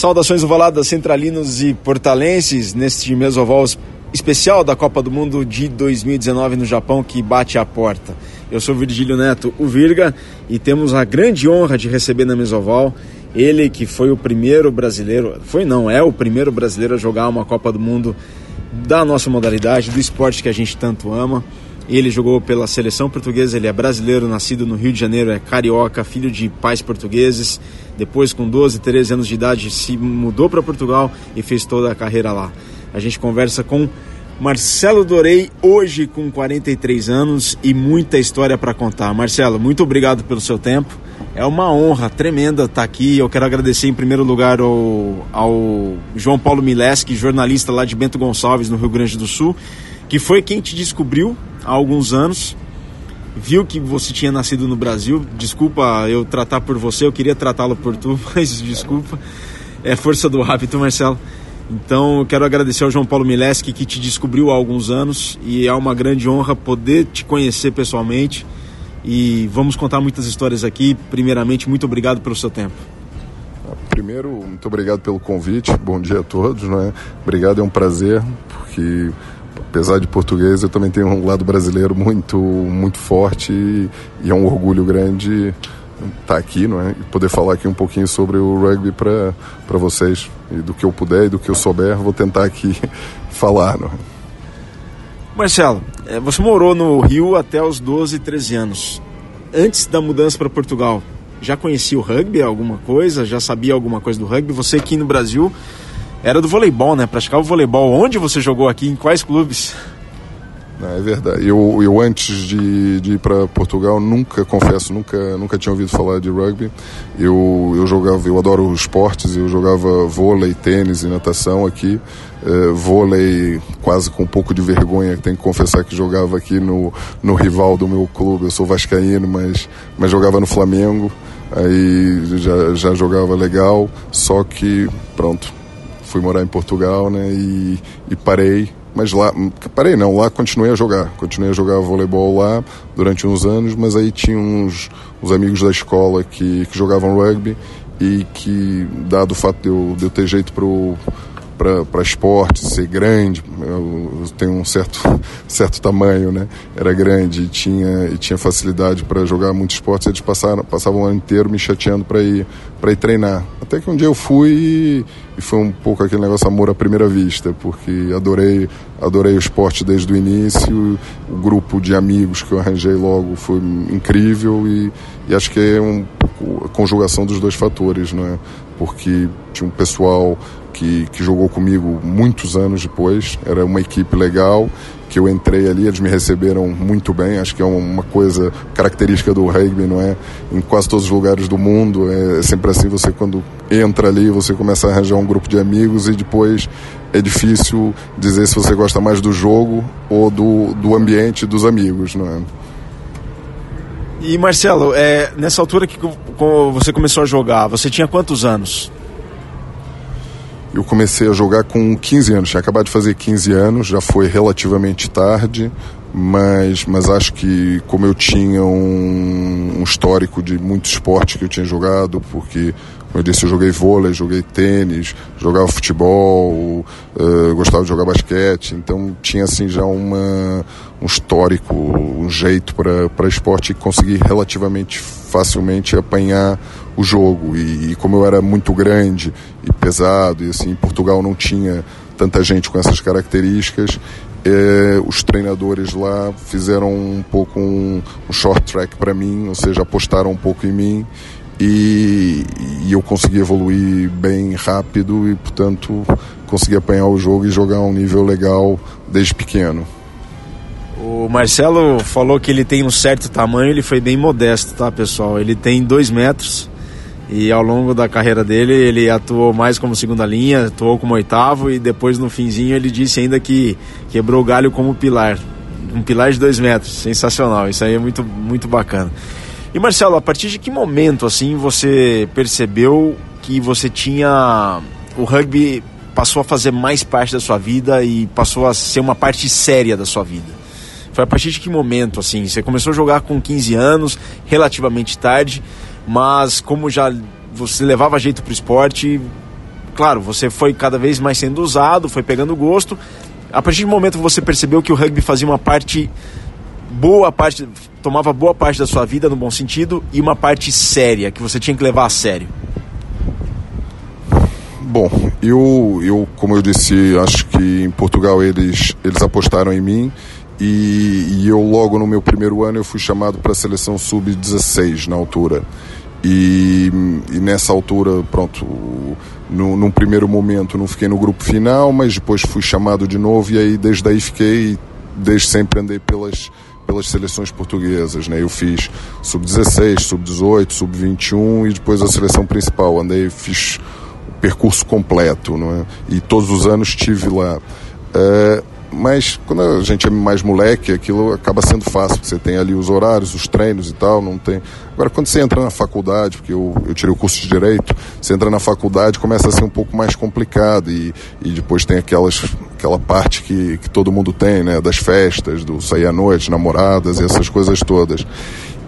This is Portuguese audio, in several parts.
Saudações ovaladas centralinos e portalenses neste mesoval especial da Copa do Mundo de 2019 no Japão que bate à porta. Eu sou Virgílio Neto, o Virga, e temos a grande honra de receber na Mesoval ele que foi o primeiro brasileiro, foi não, é o primeiro brasileiro a jogar uma Copa do Mundo da nossa modalidade, do esporte que a gente tanto ama. Ele jogou pela seleção portuguesa, ele é brasileiro, nascido no Rio de Janeiro, é carioca, filho de pais portugueses. Depois, com 12, 13 anos de idade, se mudou para Portugal e fez toda a carreira lá. A gente conversa com Marcelo Dorei, hoje com 43 anos e muita história para contar. Marcelo, muito obrigado pelo seu tempo. É uma honra tremenda estar aqui. Eu quero agradecer em primeiro lugar ao, ao João Paulo Mileski, jornalista lá de Bento Gonçalves, no Rio Grande do Sul, que foi quem te descobriu há alguns anos. Viu que você tinha nascido no Brasil. Desculpa eu tratar por você, eu queria tratá-lo por tu, mas desculpa. É força do hábito, Marcelo. Então, eu quero agradecer ao João Paulo Mileski que te descobriu há alguns anos e é uma grande honra poder te conhecer pessoalmente e vamos contar muitas histórias aqui. Primeiramente, muito obrigado pelo seu tempo. Primeiro, muito obrigado pelo convite. Bom dia a todos, né? Obrigado, é um prazer, porque apesar de português, eu também tenho um lado brasileiro muito muito forte e, é um orgulho grande estar tá aqui, não é? E poder falar aqui um pouquinho sobre o rugby para para vocês e do que eu puder e do que eu souber, vou tentar aqui falar, não é? Marcelo, é, você morou no Rio até os 12, 13 anos. Antes da mudança para Portugal, já conhecia o rugby, alguma coisa? Já sabia alguma coisa do rugby? Você aqui no Brasil era do voleibol, né? Praticava o voleibol. Onde você jogou aqui? Em quais clubes? É verdade. Eu, eu antes de, de ir para Portugal nunca, confesso, nunca, nunca tinha ouvido falar de rugby. Eu, eu jogava, eu adoro esportes. Eu jogava vôlei, tênis e natação aqui uh, vôlei quase com um pouco de vergonha, tenho que confessar que jogava aqui no, no rival do meu clube, eu sou vascaíno, mas, mas jogava no Flamengo, aí já, já jogava legal, só que pronto, fui morar em Portugal né, e, e parei, mas lá, parei não, lá continuei a jogar, continuei a jogar voleibol lá durante uns anos, mas aí tinha uns, uns amigos da escola que, que jogavam rugby e que, dado o fato de eu, de eu ter jeito pro para esporte, ser grande, eu tenho um certo, certo tamanho, né? Era grande e tinha, e tinha facilidade para jogar muitos esportes. Eles passaram, passavam o ano inteiro me chateando para ir, ir treinar. Até que um dia eu fui e, e foi um pouco aquele negócio amor à primeira vista, porque adorei, adorei o esporte desde o início. O grupo de amigos que eu arranjei logo foi incrível e, e acho que é um, a conjugação dos dois fatores, não é? Porque tinha um pessoal que, que jogou comigo muitos anos depois. Era uma equipe legal que eu entrei ali, eles me receberam muito bem. Acho que é uma coisa característica do rugby, não é? Em quase todos os lugares do mundo é sempre assim. Você quando entra ali, você começa a arranjar um grupo de amigos e depois é difícil dizer se você gosta mais do jogo ou do, do ambiente dos amigos, não é? E Marcelo, é, nessa altura que você começou a jogar, você tinha quantos anos? Eu comecei a jogar com 15 anos, tinha acabado de fazer 15 anos, já foi relativamente tarde, mas, mas acho que como eu tinha um, um histórico de muito esporte que eu tinha jogado, porque como eu disse, eu joguei vôlei, joguei tênis, jogava futebol, uh, gostava de jogar basquete, então tinha assim já uma, um histórico, um jeito para esporte e consegui relativamente facilmente apanhar o jogo. E, e, como eu era muito grande e pesado, e assim, Portugal não tinha tanta gente com essas características, é, os treinadores lá fizeram um pouco um, um short track para mim, ou seja, apostaram um pouco em mim e, e, eu consegui evoluir bem rápido e, portanto, consegui apanhar o jogo e jogar um nível legal desde pequeno. O Marcelo falou que ele tem um certo tamanho, ele foi bem modesto, tá, pessoal? Ele tem dois metros e ao longo da carreira dele ele atuou mais como segunda linha, atuou como oitavo e depois no finzinho ele disse ainda que quebrou o galho como pilar. Um pilar de dois metros, sensacional, isso aí é muito, muito bacana. E Marcelo, a partir de que momento assim você percebeu que você tinha o rugby passou a fazer mais parte da sua vida e passou a ser uma parte séria da sua vida? Foi a partir de que momento assim? Você começou a jogar com 15 anos, relativamente tarde, mas como já você levava jeito para o esporte, claro, você foi cada vez mais sendo usado, foi pegando gosto. A partir do momento que você percebeu que o rugby fazia uma parte boa parte, tomava boa parte da sua vida no bom sentido e uma parte séria que você tinha que levar a sério. Bom, eu, eu como eu disse, acho que em Portugal eles, eles apostaram em mim e, e eu logo no meu primeiro ano eu fui chamado para a seleção sub-16 na altura. E, e, nessa altura, pronto, no, num primeiro momento não fiquei no grupo final, mas depois fui chamado de novo e aí desde aí fiquei, desde sempre andei pelas, pelas seleções portuguesas, né? Eu fiz sub-16, sub-18, sub-21 e depois a seleção principal. Andei, fiz o percurso completo, não é? E todos os anos estive lá. É, mas quando a gente é mais moleque, aquilo acaba sendo fácil. Você tem ali os horários, os treinos e tal, não tem. Agora, quando você entra na faculdade, porque eu, eu tirei o curso de Direito, você entra na faculdade começa a ser um pouco mais complicado e, e depois tem aquelas, aquela parte que, que todo mundo tem, né? Das festas, do sair à noite, namoradas e essas coisas todas.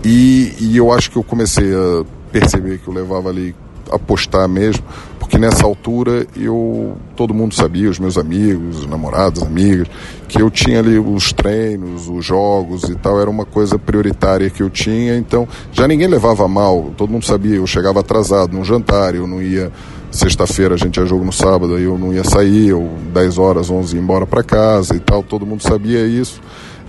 E, e eu acho que eu comecei a perceber que eu levava ali apostar mesmo, porque nessa altura eu todo mundo sabia, os meus amigos, os namorados, amigas, que eu tinha ali os treinos, os jogos e tal, era uma coisa prioritária que eu tinha, então já ninguém levava mal, todo mundo sabia, eu chegava atrasado num jantar, eu não ia sexta-feira a gente ia jogo no sábado, aí eu não ia sair, eu 10 horas, 11 ia embora para casa e tal, todo mundo sabia isso.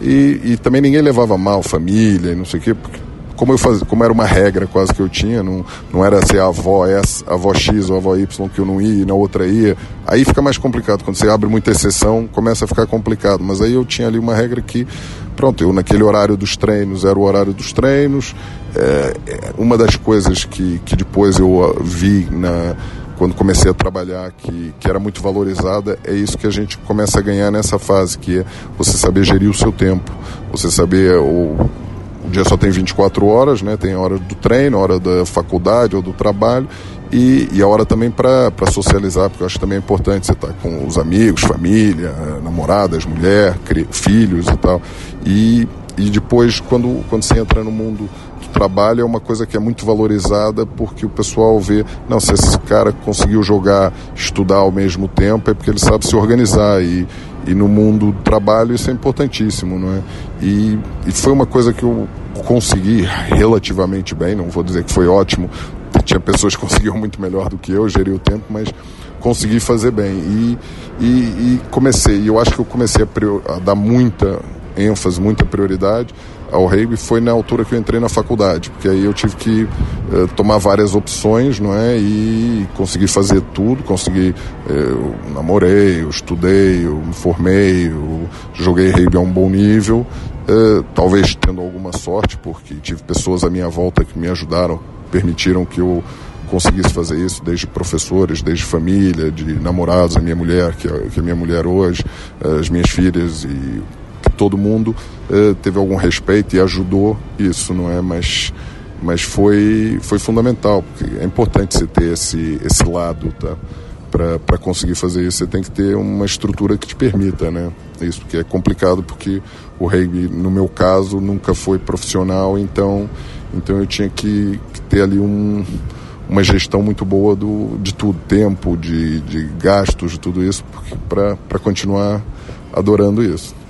E, e também ninguém levava mal família e não sei o quê, porque como eu fazia, como era uma regra quase que eu tinha, não, não era ser a avó S, a avó X ou a avó Y que eu não ia e na outra ia. Aí fica mais complicado. Quando você abre muita exceção, começa a ficar complicado. Mas aí eu tinha ali uma regra que, pronto, eu naquele horário dos treinos era o horário dos treinos. É, é uma das coisas que, que depois eu ah, vi na quando comecei a trabalhar que, que era muito valorizada, é isso que a gente começa a ganhar nessa fase, que é você saber gerir o seu tempo, você saber o, o dia só tem 24 horas, né? Tem a hora do treino, a hora da faculdade ou do trabalho e, e a hora também para socializar, porque eu acho também é importante você estar tá com os amigos, família, namoradas, mulher, filhos e tal. E, e depois, quando, quando você entra no mundo do trabalho, é uma coisa que é muito valorizada porque o pessoal vê, não, se esse cara conseguiu jogar, estudar ao mesmo tempo, é porque ele sabe se organizar e, e no mundo do trabalho isso é importantíssimo, não é? E, e foi uma coisa que eu consegui relativamente bem, não vou dizer que foi ótimo, tinha pessoas que conseguiam muito melhor do que eu, geri o tempo, mas consegui fazer bem. E, e, e comecei, e eu acho que eu comecei a, prior, a dar muita ênfase, muita prioridade ao rugby foi na altura que eu entrei na faculdade, porque aí eu tive que uh, tomar várias opções, não é? E consegui fazer tudo, consegui, uh, eu namorei, eu estudei, eu me formei, eu joguei rugby a um bom nível, uh, talvez tendo alguma sorte, porque tive pessoas à minha volta que me ajudaram, permitiram que eu conseguisse fazer isso, desde professores, desde família, de namorados, a minha mulher, que é, que é minha mulher hoje, as minhas filhas e todo mundo uh, teve algum respeito e ajudou isso, não é? Mas, mas foi, foi fundamental, porque é importante você ter esse, esse lado, tá? Para conseguir fazer isso, você tem que ter uma estrutura que te permita, né? Isso, porque é complicado, porque o rugby, no meu caso, nunca foi profissional, então, então eu tinha que, que ter ali um, uma gestão muito boa do, de tudo, tempo, de, de gastos, de tudo isso, para continuar adorando isso.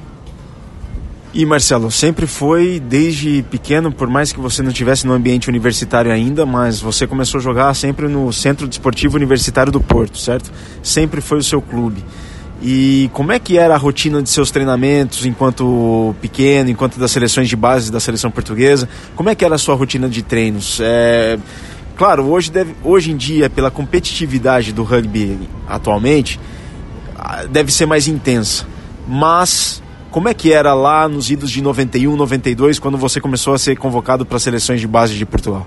E Marcelo, sempre foi desde pequeno, por mais que você não estivesse no ambiente universitário ainda, mas você começou a jogar sempre no Centro Desportivo Universitário do Porto, certo? Sempre foi o seu clube. E como é que era a rotina de seus treinamentos enquanto pequeno, enquanto das seleções de base da seleção portuguesa? Como é que era a sua rotina de treinos? É... Claro, hoje, deve, hoje em dia, pela competitividade do rugby atualmente, deve ser mais intensa. Mas como é que era lá nos idos de 91, 92, quando você começou a ser convocado para seleções de base de Portugal?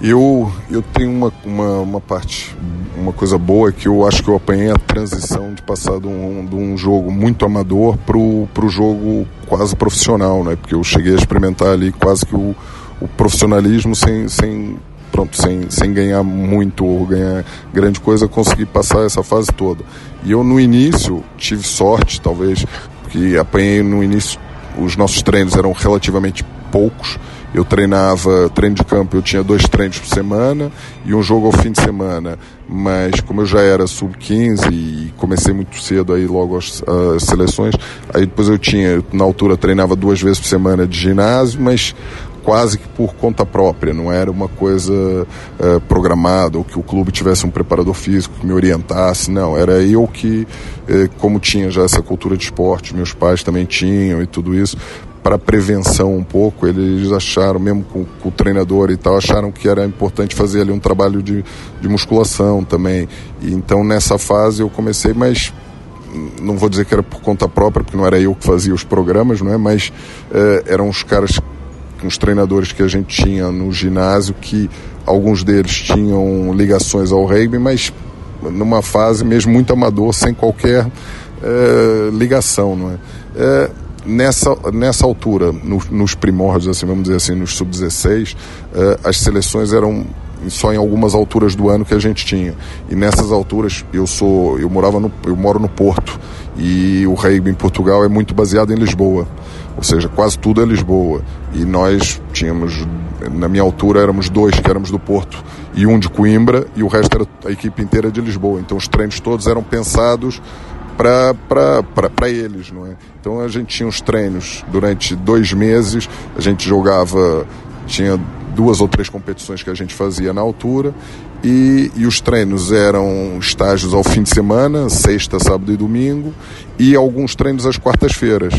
Eu, eu tenho uma, uma, uma, parte, uma coisa boa que eu acho que eu apanhei a transição de passar de um, de um jogo muito amador para o jogo quase profissional, né? Porque eu cheguei a experimentar ali quase que o, o profissionalismo sem, sem, pronto, sem, sem ganhar muito ou ganhar grande coisa, consegui passar essa fase toda. E eu no início tive sorte, talvez, porque apanhei no início os nossos treinos eram relativamente poucos. Eu treinava treino de campo, eu tinha dois treinos por semana e um jogo ao fim de semana. Mas como eu já era sub-15 e comecei muito cedo aí logo as, as, seleções, aí depois eu tinha, na altura treinava duas vezes por semana de ginásio, mas quase que por conta própria, não era uma coisa uh, programada ou que o clube tivesse um preparador físico que me orientasse, não, era eu que, uh, como tinha já essa cultura de esporte, meus pais também tinham e tudo isso, para prevenção um pouco, eles acharam, mesmo com, com, o treinador e tal, acharam que era importante fazer ali um trabalho de, de musculação também. E, então nessa fase eu comecei, mas não vou dizer que era por conta própria, porque não era eu que fazia os programas, não é? Mas uh, eram os caras uns treinadores que a gente tinha no ginásio que alguns deles tinham ligações ao rugby, mas numa fase mesmo muito amador, sem qualquer é, ligação, não é? é? nessa, nessa altura, no, nos primórdios, assim, vamos dizer assim, nos sub-16, é, as seleções eram só em algumas alturas do ano que a gente tinha. E nessas alturas eu sou, eu morava no, eu moro no Porto e o rugby em Portugal é muito baseado em Lisboa ou seja, quase tudo é Lisboa. E nós tínhamos, na minha altura, éramos dois que éramos do Porto e um de Coimbra, e o resto era a equipe inteira de Lisboa. Então os treinos todos eram pensados para eles, não é? Então a gente tinha os treinos durante dois meses, a gente jogava, tinha duas ou três competições que a gente fazia na altura e, e, os treinos eram estágios ao fim de semana, sexta, sábado e domingo, e alguns treinos às quartas-feiras.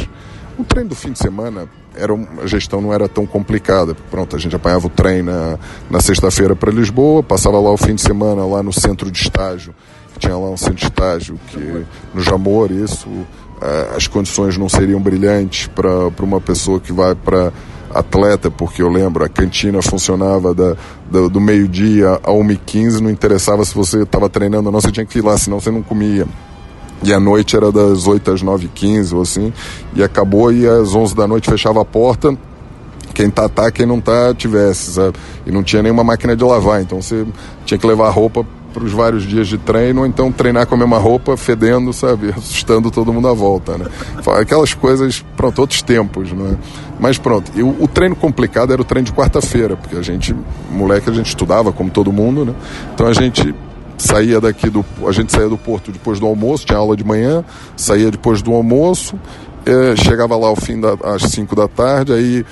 O treino do fim de semana, era, a gestão não era tão complicada. Pronto, a gente apanhava o trem na, na sexta-feira para Lisboa, passava lá o fim de semana lá no centro de estágio, tinha lá um centro de estágio que no Jamor, isso, uh, as condições não seriam brilhantes para uma pessoa que vai para atleta, porque eu lembro, a cantina funcionava da, da do meio-dia a 1h15, não interessava se você estava treinando ou não, você tinha que ir lá, senão você não comia. E a noite era das 8 às 9 h 15 ou assim. E acabou e às 11 da noite fechava a porta. Quem tá, tá, quem não tá, tivesse, sabe? E não tinha nenhuma máquina de lavar. Então você tinha que levar roupa para os vários dias de treino, ou então treinar com a mesma roupa, fedendo, sabe? Assustando todo mundo à volta, né? Aquelas coisas, pronto, outros tempos, né? Mas pronto, e o, o treino complicado era o treino de quarta-feira, porque a gente, moleque, a gente estudava como todo mundo, né? Então a gente saía daqui do. A gente saía do porto depois do almoço, tinha aula de manhã, saía depois do almoço, é, chegava lá ao fim da, às 5 da tarde, aí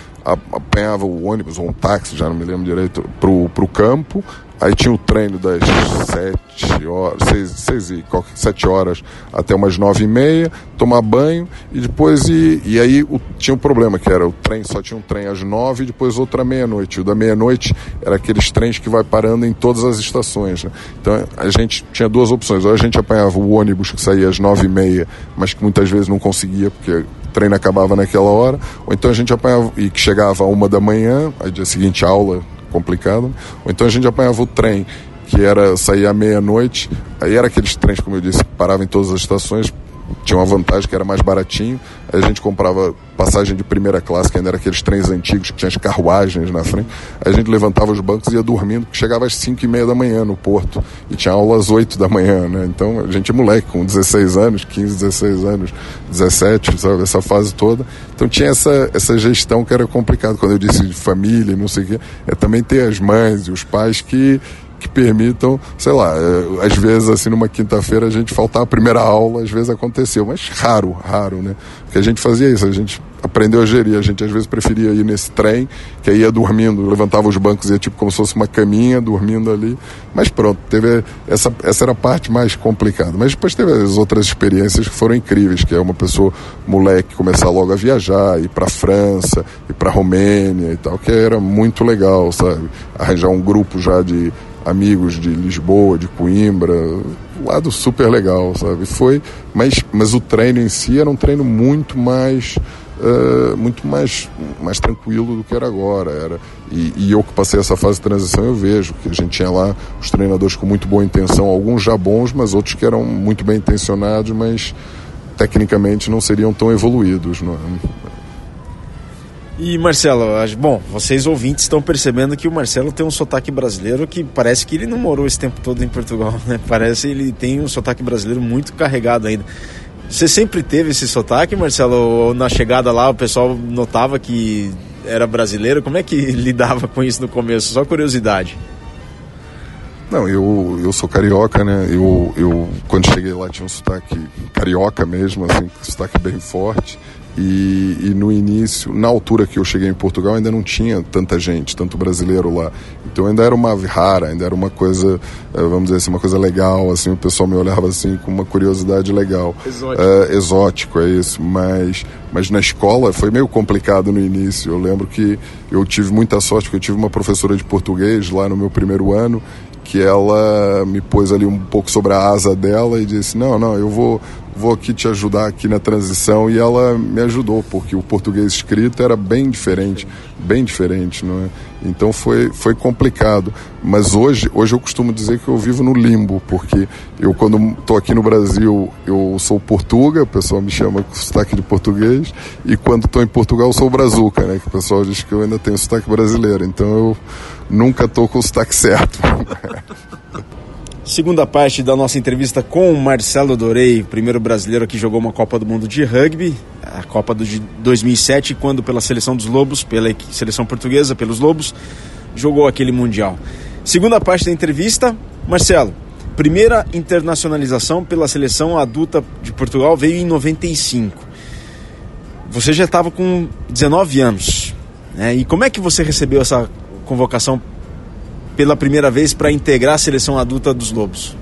apanhava o ônibus ou um táxi, já não me lembro direito, pro, pro campo, Aí tinha o treino das sete horas, seis, seis e sete horas até umas nove e meia, tomar banho e depois e, e aí o, tinha um problema que era o trem só tinha um trem às nove e depois outra meia-noite. O da meia-noite era aqueles trens que vai parando em todas as estações. Né? Então a gente tinha duas opções: ou a gente apanhava o ônibus que saía às nove e meia, mas que muitas vezes não conseguia porque o treino acabava naquela hora, ou então a gente apanhava e que chegava a uma da manhã, aí dia seguinte aula complicado. Ou então a gente apanhava o trem, que era sair à meia-noite. Aí era aqueles trens, como eu disse, que paravam em todas as estações, tinha uma vantagem que era mais baratinho. Aí a gente comprava passagem de primeira classe, que ainda era aqueles trens antigos que tinha as carruagens na frente. Aí a gente levantava os bancos e ia dormindo, chegava às 5 e meia da manhã no porto. E tinha aula às 8 da manhã, né? Então a gente é moleque, com 16 anos, 15, 16 anos, 17, sabe? Essa fase toda. Então tinha essa, essa gestão que era complicado. Quando eu disse de família, não sei o quê, é também ter as mães e os pais que que permitam, sei lá, é, às vezes assim numa quinta-feira a gente faltar a primeira aula, às vezes aconteceu, mas raro, raro, né? Porque a gente fazia isso, a gente aprendeu a gerir, a gente às vezes preferia ir nesse trem, que aí ia dormindo, levantava os bancos e ia tipo como se fosse uma caminha, dormindo ali, mas pronto, teve essa, essa era a parte mais complicada, mas depois teve as outras experiências que foram incríveis, que é uma pessoa, moleque, começar logo a viajar, ir para França, ir para Romênia e tal, que era muito legal, sabe? Arranjar um grupo já de amigos de Lisboa, de Coimbra, lado super legal, sabe? Foi, mas, mas o treino em si era um treino muito mais Uh, muito mais, mais tranquilo do que era agora. Era, e, e, eu que passei essa fase de transição, eu vejo que a gente tinha lá os treinadores com muito boa intenção, alguns já bons, mas outros que eram muito bem intencionados, mas tecnicamente não seriam tão evoluídos. Não é? E Marcelo, bom, vocês ouvintes estão percebendo que o Marcelo tem um sotaque brasileiro que parece que ele não morou esse tempo todo em Portugal, né? Parece que ele tem um sotaque brasileiro muito carregado ainda. Você sempre teve esse sotaque, Marcelo? Ou na chegada lá o pessoal notava que era brasileiro? Como é que lidava com isso no começo? Só curiosidade. Não, eu, eu sou carioca, né? Eu, eu, quando cheguei lá, tinha um sotaque carioca mesmo, assim, sotaque bem forte. E, e, no início, na altura que eu cheguei em Portugal, ainda não tinha tanta gente, tanto brasileiro lá. Então ainda era uma rara, ainda era uma coisa, eh, vamos dizer assim, uma coisa legal, assim, o pessoal me olhava assim com uma curiosidade legal. Exótico. É, exótico, é isso. Mas, mas na escola foi meio complicado no início. Eu lembro que eu tive muita sorte, porque eu tive uma professora de português lá no meu primeiro ano, que ela me pôs ali um pouco sobre a asa dela e disse: Não, não, eu vou, vou aqui te ajudar aqui na transição. E ela me ajudou, porque o português escrito era bem diferente, bem diferente, não é? Então foi, foi complicado. Mas hoje, hoje eu costumo dizer que eu vivo no limbo, porque eu, quando estou aqui no Brasil, eu sou portuga, o pessoal me chama com sotaque de português, e quando estou em Portugal, eu sou brazuca, né? Que o pessoal diz que eu ainda tenho sotaque brasileiro. Então eu nunca estou com o sotaque certo. Segunda parte da nossa entrevista com o Marcelo Dorei, primeiro brasileiro que jogou uma Copa do Mundo de rugby, a Copa de 2007, quando pela seleção dos Lobos, pela seleção portuguesa, pelos Lobos, jogou aquele Mundial. Segunda parte da entrevista, Marcelo, primeira internacionalização pela seleção adulta de Portugal veio em 95. Você já estava com 19 anos. Né? E como é que você recebeu essa convocação pela primeira vez para integrar a seleção adulta dos Lobos?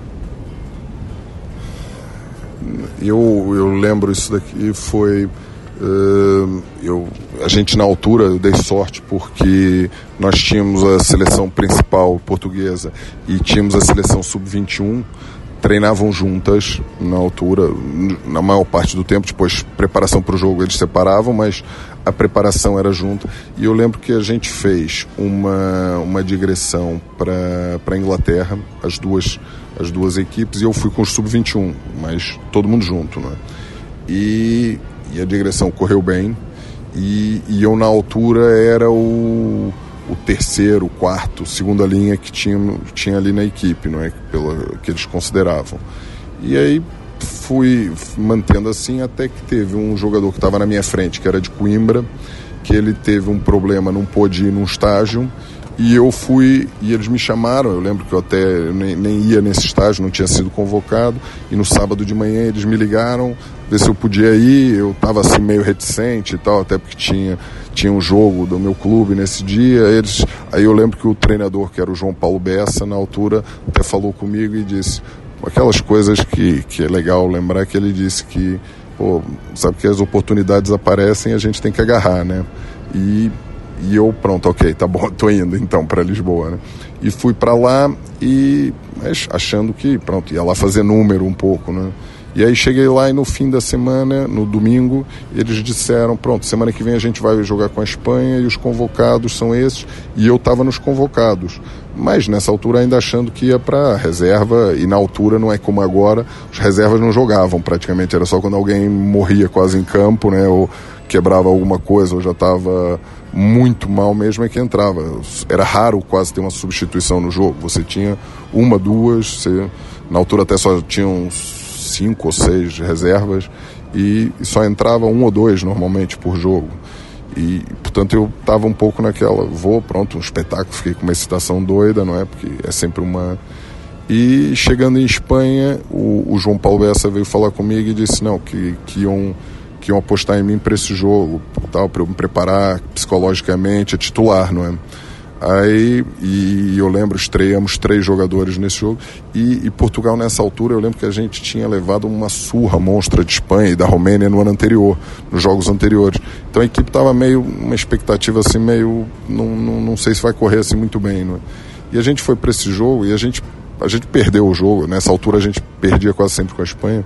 Eu, eu lembro isso daqui foi uh, eu a gente na altura eu dei sorte porque nós tínhamos a seleção principal portuguesa e tínhamos a seleção sub-21 treinavam juntas na altura, na maior parte do tempo, depois preparação para o jogo eles separavam, mas a preparação era junto. E eu lembro que a gente fez uma, uma digressão para a Inglaterra, as duas, as duas equipes, e eu fui com os sub-21, mas todo mundo junto. Né? E, e a digressão correu bem, e, e eu na altura era o o terceiro, quarto, segunda linha que tinha, tinha ali na equipe, não é? Pela, que eles consideravam. E aí fui mantendo assim até que teve um jogador que estava na minha frente, que era de Coimbra, que ele teve um problema, não pôde ir num estágio e eu fui, e eles me chamaram, eu lembro que eu até nem, nem, ia nesse estágio, não tinha sido convocado, e no sábado de manhã eles me ligaram, ver se eu podia ir, eu estava assim meio reticente e tal, até porque tinha, tinha um jogo do meu clube nesse dia, eles, aí eu lembro que o treinador, que era o João Paulo Bessa, na altura, até falou comigo e disse, aquelas coisas que, que é legal lembrar, que ele disse que, pô, sabe que as oportunidades aparecem e a gente tem que agarrar, né? E e eu, pronto, ok, tá bom, tô indo então para Lisboa, né? E fui para lá e achando que, pronto, ia lá fazer número um pouco, né? E aí cheguei lá e no fim da semana, no domingo, eles disseram, pronto, semana que vem a gente vai jogar com a Espanha e os convocados são esses, e eu estava nos convocados. Mas nessa altura ainda achando que ia para reserva, e na altura não é como agora, os reservas não jogavam praticamente, era só quando alguém morria quase em campo, né, ou quebrava alguma coisa, ou já estava muito mal mesmo é que entrava. Era raro quase ter uma substituição no jogo. Você tinha uma, duas, você, na altura até só tinham cinco ou seis reservas e só entrava um ou dois normalmente por jogo. E, portanto, eu estava um pouco naquela, vou, pronto, um espetáculo, fiquei com uma excitação doida, não é? Porque é sempre uma. E chegando em Espanha, o, o João Paulo Bessa veio falar comigo e disse: não, que, que iam que iam apostar em mim para esse jogo, tal, para eu me preparar psicologicamente, a titular, não é? Aí, e eu lembro, estreamos três jogadores nesse jogo. E, e, Portugal, nessa altura, eu lembro que a gente tinha levado uma surra monstra de Espanha e da Romênia no ano anterior, nos jogos anteriores. Então a equipe estava meio, uma expectativa assim, meio, não, não, não sei se vai correr assim muito bem, é? E a gente foi para esse jogo e a gente a gente perdeu o jogo. Nessa altura a gente perdia quase sempre com a Espanha.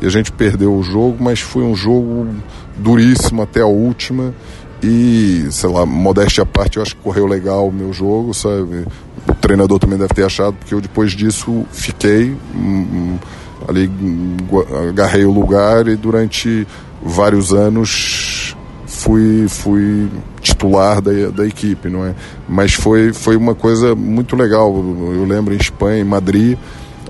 E a gente perdeu o jogo, mas foi um jogo duríssimo até a última. E, sei lá, modéstia à parte, eu acho que correu legal o meu jogo, sabe? O treinador também deve ter achado, porque eu depois disso fiquei hum, hum ali, agarrei o lugar e durante vários anos fui, fui titular da, da equipe, não é? Mas foi, foi uma coisa muito legal. Eu lembro em Espanha, em Madrid,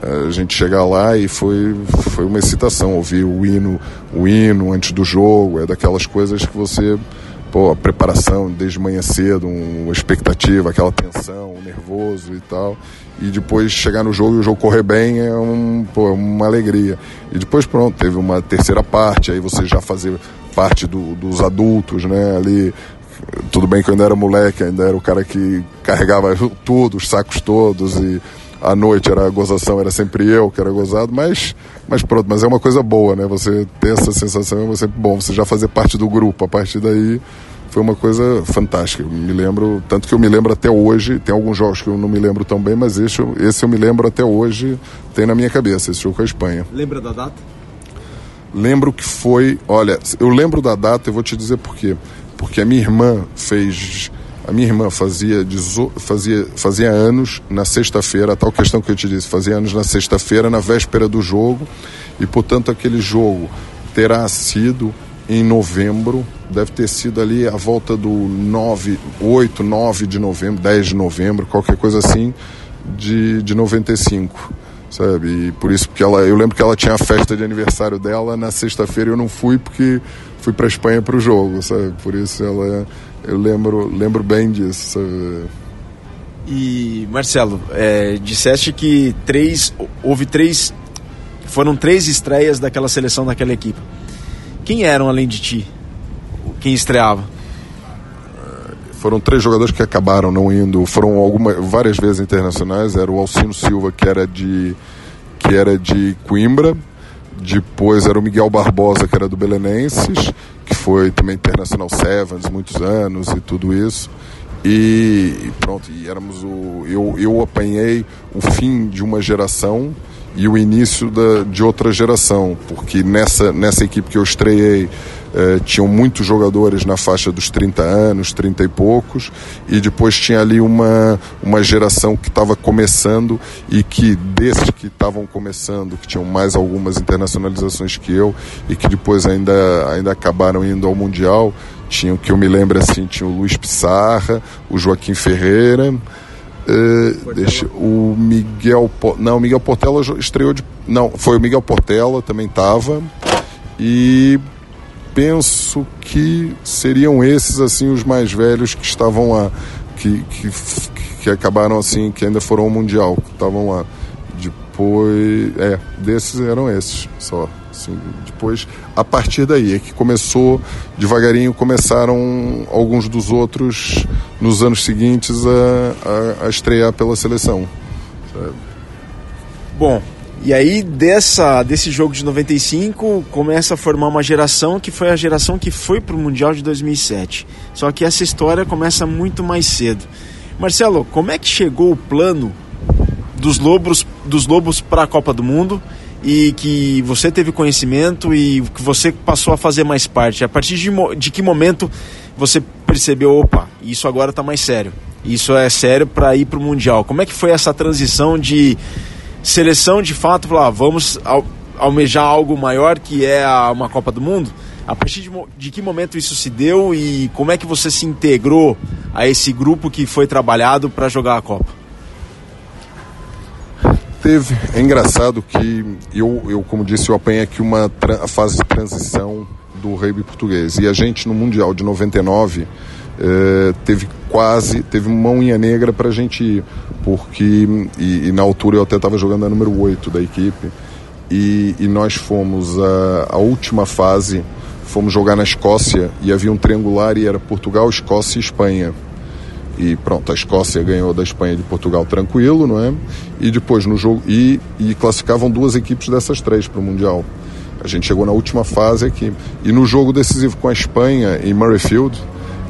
a gente chegar lá e foi, foi uma excitação ouvir o hino, o hino antes do jogo, é daquelas coisas que você pô, a preparação desde manhã cedo, uma expectativa, aquela tensão, um nervoso e tal. E depois chegar no jogo e o jogo correr bem é um, pô, uma alegria. E depois, pronto, teve uma terceira parte, aí você já fazer parte do, dos adultos, né? Ali, tudo bem que eu ainda era moleque, ainda era o cara que carregava tudo, os sacos todos e à noite era a gozação, era sempre eu que era gozado, mas, mas pronto, mas é uma coisa boa, né? Você ter essa sensação é sempre bom, você já fazer parte do grupo, a partir daí foi uma coisa fantástica. Eu me lembro, tanto que eu me lembro até hoje, tem alguns jogos que eu não me lembro tão bem, mas esse, esse eu me lembro até hoje, tem na minha cabeça, esse jogo com a Espanha. Lembra da data? Lembro que foi, olha, eu lembro da data, eu vou te dizer por quê. Porque a minha irmã fez a minha irmã fazia, fazia, fazia anos na sexta-feira, a tal questão que eu te disse, fazia anos na sexta-feira, na véspera do jogo, e portanto aquele jogo terá sido em novembro, deve ter sido ali a volta do 9, 8, 9 de novembro, 10 de novembro, qualquer coisa assim, de, de 95 sabe? E por isso porque ela, eu lembro que ela tinha a festa de aniversário dela na sexta-feira eu não fui porque fui para Espanha para o jogo, sabe? Por isso ela eu lembro, lembro bem disso. Sabe? E Marcelo, é, disseste que três, houve três, foram três estreias daquela seleção daquela equipe. Quem eram além de ti? Quem estreava? Foram três jogadores que acabaram não indo, foram algumas, várias vezes internacionais. Era o Alcino Silva que era de que era de Coimbra, depois era o Miguel Barbosa que era do Belenenses que foi também International Sevens, muitos anos e tudo isso. E, pronto, e éramos o. Eu, eu apanhei o fim de uma geração e o início da, de outra geração, porque nessa, nessa equipe que eu estreiei eh, tinham muitos jogadores na faixa dos 30 anos, 30 e poucos, e depois tinha ali uma, uma geração que estava começando e que desses que estavam começando, que tinham mais algumas internacionalizações que eu e que depois ainda, ainda acabaram indo ao Mundial, tinham que eu me lembro assim, tinha o Luiz Pissarra, o Joaquim Ferreira, Uh, deixa, o Miguel não o Miguel Portela estreou de não foi o Miguel Portela também estava e penso que seriam esses assim os mais velhos que estavam lá que, que, que acabaram assim que ainda foram ao mundial que estavam lá. Depois é desses eram esses só assim, depois a partir daí é que começou devagarinho começaram alguns dos outros nos anos seguintes a, a, a estrear pela seleção sabe? bom e aí dessa desse jogo de 95 começa a formar uma geração que foi a geração que foi para o mundial de 2007 só que essa história começa muito mais cedo. Marcelo como é que chegou o plano dos lobos dos lobos para a Copa do Mundo e que você teve conhecimento e que você passou a fazer mais parte? A partir de, de que momento você percebeu, opa, isso agora está mais sério? Isso é sério para ir para o Mundial. Como é que foi essa transição de seleção de fato, falar, ah, vamos al almejar algo maior que é uma Copa do Mundo? A partir de, de, que momento isso se deu e como é que você se integrou a esse grupo que foi trabalhado para jogar a Copa? Teve. É engraçado que eu, eu como disse, eu apanhei aqui uma a fase de transição do rugby português. E a gente no Mundial de 99 eh, teve quase, teve uma unha negra para a gente ir. Porque, e, e, na altura eu até estava jogando a número 8 da equipe. E, e nós fomos a, a última fase, fomos jogar na Escócia e havia um triangular e era Portugal, Escócia e Espanha e pronto, a Escócia ganhou da Espanha e de Portugal tranquilo, não é? E depois no jogo e, e classificavam duas equipes dessas três para o mundial. A gente chegou na última fase aqui e no jogo decisivo com a Espanha em Murrayfield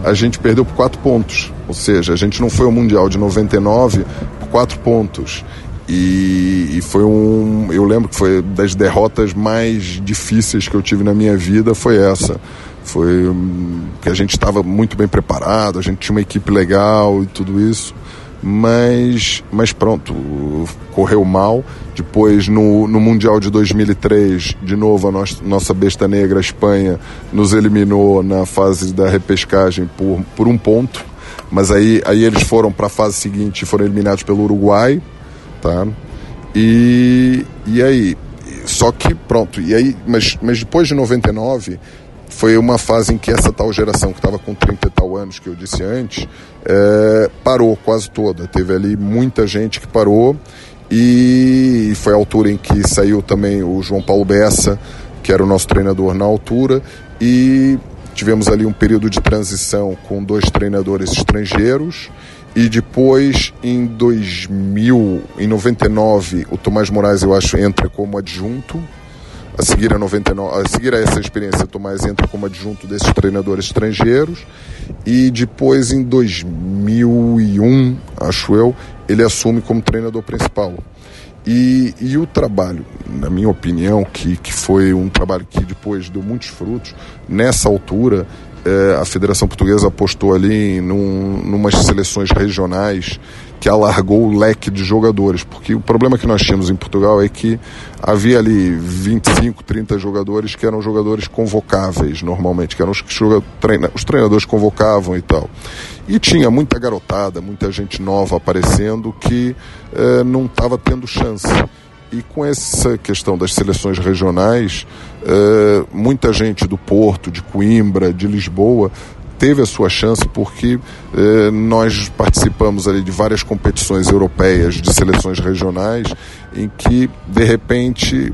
a gente perdeu por quatro pontos, ou seja, a gente não foi ao mundial de 99 por quatro pontos. E, e, foi um. Eu lembro que foi das derrotas mais difíceis que eu tive na minha vida foi essa. Foi um, que a gente estava muito bem preparado, a gente tinha uma equipe legal e tudo isso, mas, mas pronto, correu mal. Depois, no, no Mundial de 2003, de novo, a nossa, nossa besta negra, a Espanha, nos eliminou na fase da repescagem por, por um ponto. Mas aí, aí eles foram para a fase seguinte foram eliminados pelo Uruguai, tá? E, e aí, só que pronto, e aí, mas, mas depois de 99 foi uma fase em que essa tal geração que estava com 30 e tal anos, que eu disse antes, é, parou quase toda. Teve ali muita gente que parou e foi a altura em que saiu também o João Paulo Bessa, que era o nosso treinador na altura, e tivemos ali um período de transição com dois treinadores estrangeiros e depois em 2000, em 99, o Tomás Moraes eu acho entra como adjunto. A seguir a 99, a seguir a essa experiência, Tomás entra como adjunto desses treinadores estrangeiros e depois em 2001, acho eu, ele assume como treinador principal. E, e o trabalho, na minha opinião, que, que foi um trabalho que depois deu muitos frutos, nessa altura é, a Federação Portuguesa apostou ali num, numas seleções regionais que alargou o leque de jogadores, porque o problema que nós tínhamos em Portugal é que havia ali 25, 30 jogadores que eram jogadores convocáveis normalmente, que eram os que os treinadores convocavam e tal. E tinha muita garotada, muita gente nova aparecendo que eh, não estava tendo chance. E com essa questão das seleções regionais, eh, muita gente do Porto, de Coimbra, de Lisboa teve a sua chance porque eh, nós participamos ali de várias competições europeias de seleções regionais em que de repente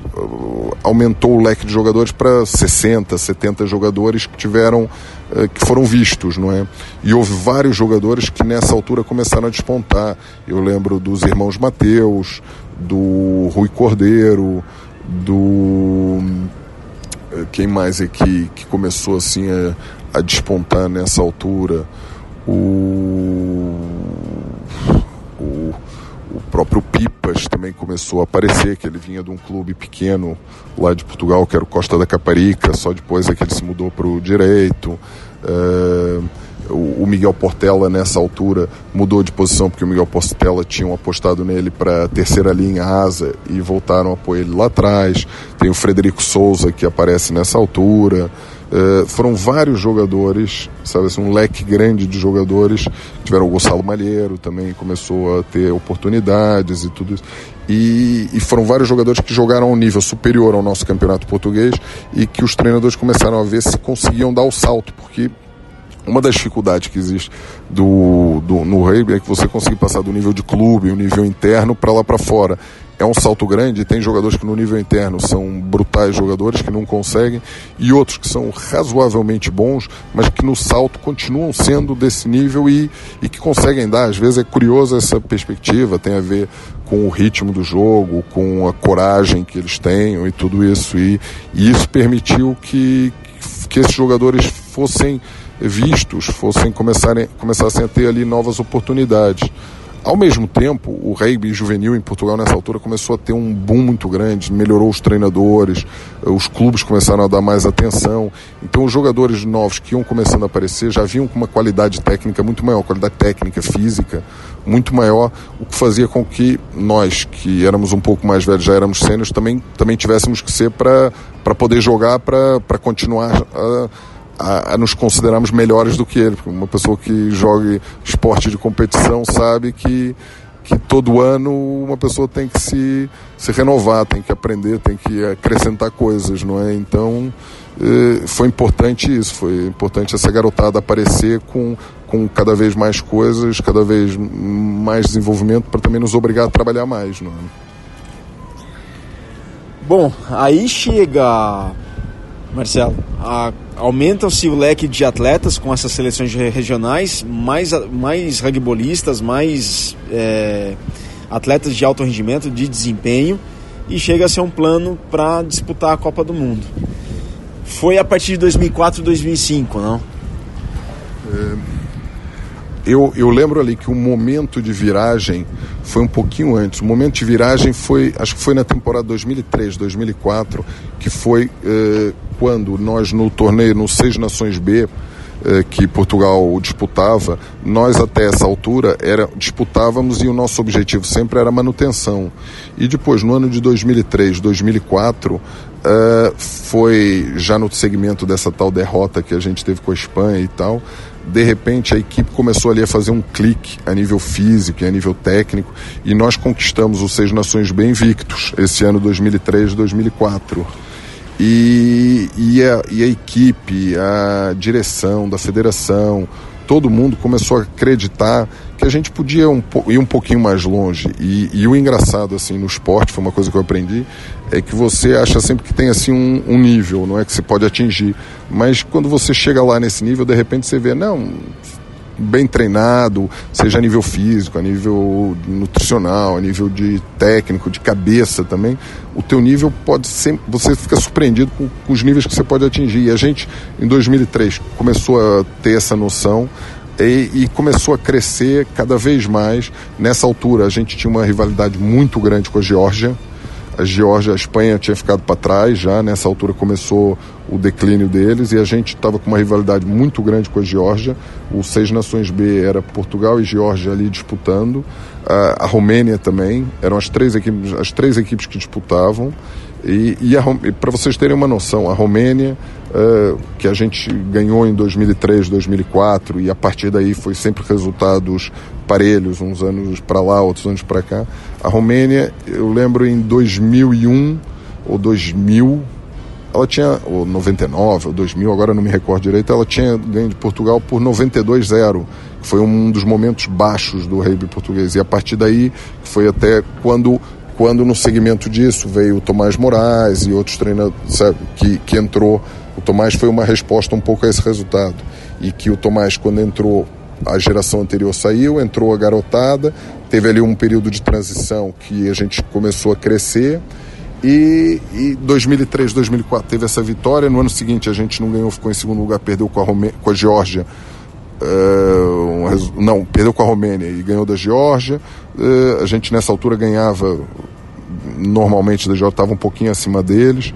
aumentou o leque de jogadores para 60, 70 jogadores que tiveram eh, que foram vistos, não é? E houve vários jogadores que nessa altura começaram a despontar. Eu lembro dos irmãos Mateus, do Rui Cordeiro, do eh, quem mais aqui que começou assim a a despontar nessa altura o, o, o próprio Pipas também começou a aparecer, que ele vinha de um clube pequeno lá de Portugal, que era o Costa da Caparica, só depois é que ele se mudou para o direito. É, o Miguel Portela nessa altura mudou de posição porque o Miguel Portela tinham apostado nele para terceira linha asa e voltaram a apoiar ele lá atrás. Tem o Frederico Souza que aparece nessa altura. Uh, foram vários jogadores, sabe assim, um leque grande de jogadores. Tiveram o Gonçalo Malheiro também, começou a ter oportunidades e tudo isso. E, e, foram vários jogadores que jogaram a um nível superior ao nosso campeonato português e que os treinadores começaram a ver se conseguiam dar o salto, porque uma das dificuldades que existe do, do, no rugby é que você conseguir passar do nível de clube, o nível interno, para lá para fora é um salto grande. Tem jogadores que no nível interno são brutais jogadores que não conseguem, e outros que são razoavelmente bons, mas que no salto continuam sendo desse nível e, e que conseguem dar. Às vezes é curiosa essa perspectiva, tem a ver com o ritmo do jogo, com a coragem que eles tenham e tudo isso. E, e isso permitiu que, que esses jogadores fossem vistos, fossem começarem, começassem a ter ali novas oportunidades. Ao mesmo tempo, o rugby juvenil em Portugal nessa altura começou a ter um boom muito grande, melhorou os treinadores, os clubes começaram a dar mais atenção. Então, os jogadores novos que iam começando a aparecer já vinham com uma qualidade técnica muito maior, qualidade técnica, física muito maior, o que fazia com que nós, que éramos um pouco mais velhos, já éramos sênios, também, também tivéssemos que ser para poder jogar, para continuar a a, a, nos considerarmos melhores do que ele. Porque uma pessoa que joga esporte de competição sabe que, que todo ano uma pessoa tem que se, se renovar, tem que aprender, tem que acrescentar coisas, não é? Então eh, foi importante isso, foi importante essa garotada aparecer com, com cada vez mais coisas, cada vez mais desenvolvimento para também nos obrigar a trabalhar mais, não é? Bom, aí chega Marcelo, aumenta-se o leque de atletas com essas seleções regionais, mais, mais rugbolistas, mais é, atletas de alto rendimento, de desempenho, e chega a ser um plano para disputar a Copa do Mundo. Foi a partir de 2004, 2005, não? É eu, eu lembro ali que o momento de viragem foi um pouquinho antes. O momento de viragem foi, acho que foi na temporada 2003, 2004, que foi eh, quando nós no torneio, no Seis Nações B, eh, que Portugal disputava, nós até essa altura era, disputávamos e o nosso objetivo sempre era manutenção. E depois, no ano de 2003, 2004, Uh, foi já no segmento dessa tal derrota que a gente teve com a Espanha e tal. De repente a equipe começou ali a fazer um clique a nível físico e a nível técnico e nós conquistamos os Seis Nações bem invictos esse ano 2003 2004. E, e, a, e a equipe, a direção da federação, todo mundo começou a acreditar que a gente podia um, ir um pouquinho mais longe. E, e, o engraçado, assim, no esporte, foi uma coisa que eu aprendi, é que você acha sempre que tem, assim, um, um nível, não é que você pode atingir. Mas quando você chega lá nesse nível, de repente você vê, não, bem treinado, seja a nível físico, a nível nutricional, a nível de técnico, de cabeça também, o teu nível pode ser, você fica surpreendido com, com os níveis que você pode atingir. E a gente, em 2003, começou a ter essa noção e, e, começou a crescer cada vez mais. Nessa altura, a gente tinha uma rivalidade muito grande com a Geórgia, a Geórgia, a Espanha tinha ficado para trás já, nessa altura começou o declínio deles e a gente estava com uma rivalidade muito grande com a Geórgia. O Seis Nações B era Portugal e Geórgia ali disputando. A, a Romênia também, eram as três equipes, as três equipes que disputavam. E, e, para vocês terem uma noção, a Romênia, uh, que a gente ganhou em 2003, 2004, e a partir daí foi sempre resultados parelhos, uns anos para lá, outros anos para cá. A Romênia, eu lembro em 2001 ou 2000, ela tinha, ou 99 ou 2000, agora não me recordo direito, ela tinha ganho de Portugal por 92-0, que foi um dos momentos baixos do rugby português. E a partir daí, foi até quando quando no segmento disso veio o Tomás Moraes e outros treinadores sabe, que, que entrou. O Tomás foi uma resposta um pouco a esse resultado. E que o Tomás, quando entrou, a geração anterior saiu, entrou a garotada, teve ali um período de transição que a gente começou a crescer. E, e 2003, 2004 teve essa vitória. No ano seguinte a gente não ganhou, ficou em segundo lugar, perdeu com a, Romê com a Geórgia. Uh, um, não, perdeu com a Romênia e ganhou da Geórgia. Uh, a gente nessa altura ganhava, normalmente da Geórgia estava um pouquinho acima deles.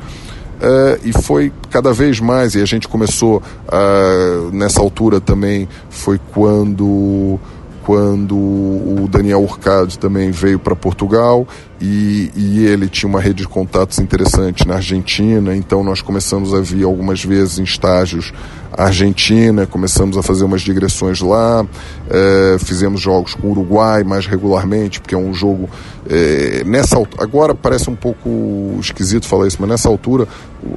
Uh, e foi cada vez mais, e a gente começou uh, nessa altura também, foi quando quando o Daniel Urcade também veio para Portugal e, e, ele tinha uma rede de contatos interessante na Argentina, então nós começamos a vir algumas vezes em estágios à Argentina, começamos a fazer umas digressões lá, é, fizemos jogos com o Uruguai mais regularmente, porque é um jogo é, nessa agora parece um pouco esquisito falar isso, mas nessa altura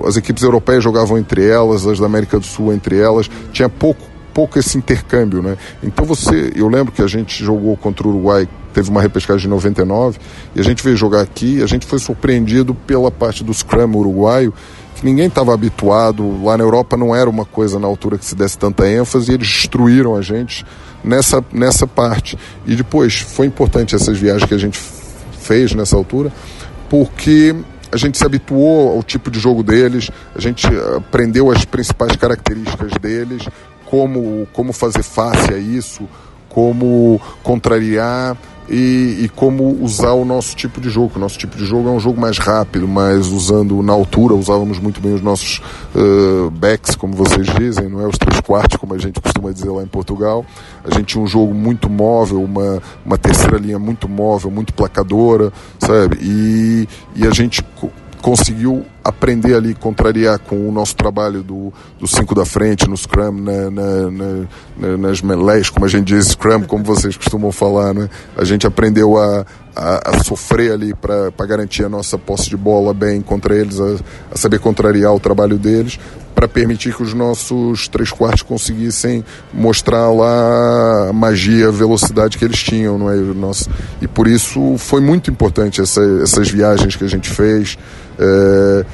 as equipes europeias jogavam entre elas, as da América do Sul entre elas, tinha pouco pouco esse intercâmbio, né? Então você, eu lembro que a gente jogou contra o Uruguai, teve uma repescagem em 99, e a gente veio jogar aqui, a gente foi surpreendido pela parte do scrum uruguaio, que ninguém estava habituado, lá na Europa não era uma coisa na altura que se desse tanta ênfase, e eles destruíram a gente nessa, nessa parte. E depois, foi importante essas viagens que a gente fez nessa altura, porque a gente se habituou ao tipo de jogo deles, a gente aprendeu as principais características deles, como, como fazer face a isso, como contrariar e, e, como usar o nosso tipo de jogo. O nosso tipo de jogo é um jogo mais rápido, mas usando na altura, usávamos muito bem os nossos uh, backs, como vocês dizem, não é? Os três quartos, como a gente costuma dizer lá em Portugal. A gente tinha um jogo muito móvel, uma, uma terceira linha muito móvel, muito placadora, sabe? E, e a gente conseguiu aprender ali, contrariar com o nosso trabalho do, do cinco da frente, no Scrum, na, na, na, nas melés, como a gente diz, Scrum, como vocês costumam falar, né? A gente aprendeu a, a, a sofrer ali para garantir a nossa posse de bola bem contra eles, a, a saber contrariar o trabalho deles, para permitir que os nossos três quartos conseguissem mostrar lá a magia, a velocidade que eles tinham, não é? Nosso, e por isso foi muito importante essa, essas viagens que a gente fez. É,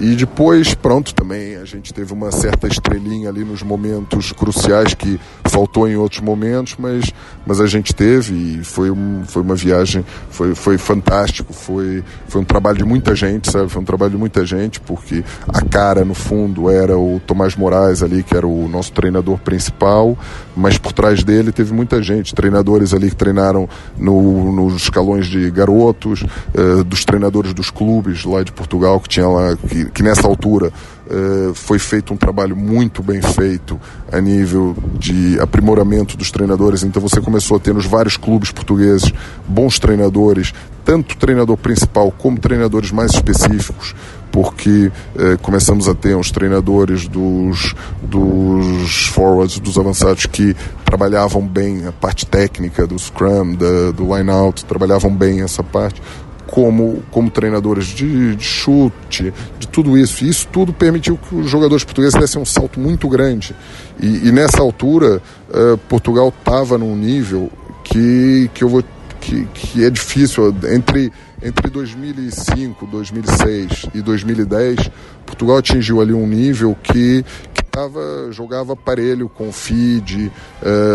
e depois, pronto, também a gente teve uma certa estrelinha ali nos momentos cruciais que faltou em outros momentos, mas, mas a gente teve e foi, um, foi uma viagem, foi, foi fantástico, foi, foi um trabalho de muita gente, sabe? Foi um trabalho de muita gente, porque a cara, no fundo, era o Tomás Moraes ali, que era o nosso treinador principal, mas por trás dele teve muita gente, treinadores ali que treinaram no, nos escalões de garotos, eh, dos treinadores dos clubes lá de Portugal, que tinha lá, que, que nessa altura Uh, foi feito um trabalho muito bem feito a nível de aprimoramento dos treinadores. Então você começou a ter nos vários clubes portugueses bons treinadores, tanto treinador principal como treinadores mais específicos, porque eh, começamos a ter uns treinadores dos, dos forwards, dos avançados que trabalhavam bem a parte técnica do scrum, da, do line-out, trabalhavam bem essa parte, como, como treinadores de, de, chute, de tudo isso. E isso tudo permitiu que os jogadores portugueses dessem um salto muito grande. E, e nessa altura, uh, Portugal estava num nível que, que eu vou que, que é difícil entre entre 2005, 2006 e 2010, Portugal atingiu ali um nível que, que tava, jogava parelho com o FID,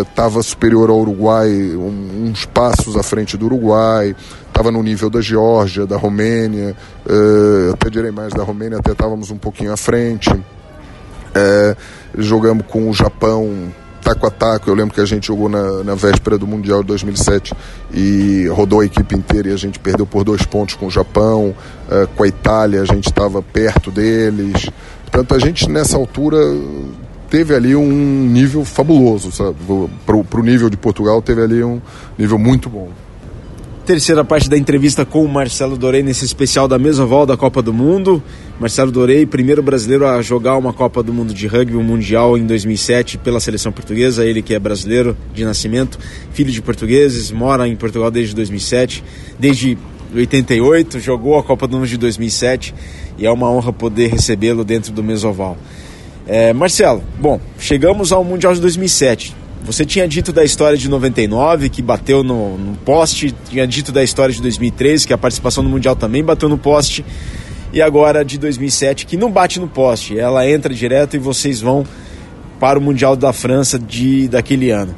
estava uh, superior ao Uruguai, um, uns passos à frente do Uruguai, estava no nível da Geórgia, da Romênia, uh, até direi mais da Romênia, até estávamos um pouquinho à frente. Uh, jogamos com o Japão taco a taco. Eu lembro que a gente jogou na, na véspera do Mundial de 2007 e rodou a equipe inteira e a gente perdeu por dois pontos com o Japão, uh, com a Itália, a gente estava perto deles. Portanto, a gente nessa altura teve ali um nível fabuloso, sabe? Para o nível de Portugal, teve ali um nível muito bom terceira parte da entrevista com o Marcelo Dorei nesse especial da Mesoval da Copa do Mundo. Marcelo Dorei, primeiro brasileiro a jogar uma Copa do Mundo de rugby, um mundial em 2007 pela seleção portuguesa. Ele que é brasileiro de nascimento, filho de portugueses, mora em Portugal desde 2007, desde 88, jogou a Copa do Mundo de 2007 e é uma honra poder recebê-lo dentro do Mesoval. É, Marcelo, bom, chegamos ao Mundial de 2007 você tinha dito da história de 99, que bateu no, no poste, tinha dito da história de 2013, que a participação no Mundial também bateu no poste, e agora de 2007, que não bate no poste, ela entra direto e vocês vão para o Mundial da França de daquele ano.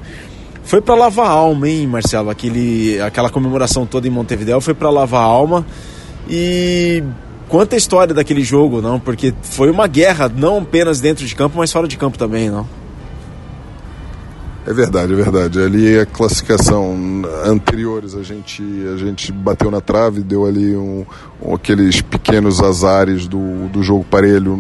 Foi para lavar alma, hein, Marcelo? Aquele, aquela comemoração toda em Montevideo foi para lavar alma. E quanta história daquele jogo, não? Porque foi uma guerra, não apenas dentro de campo, mas fora de campo também, não? É verdade, é verdade. Ali a classificação anteriores a gente a gente bateu na trave, deu ali um, um aqueles pequenos azares do, do jogo parelho,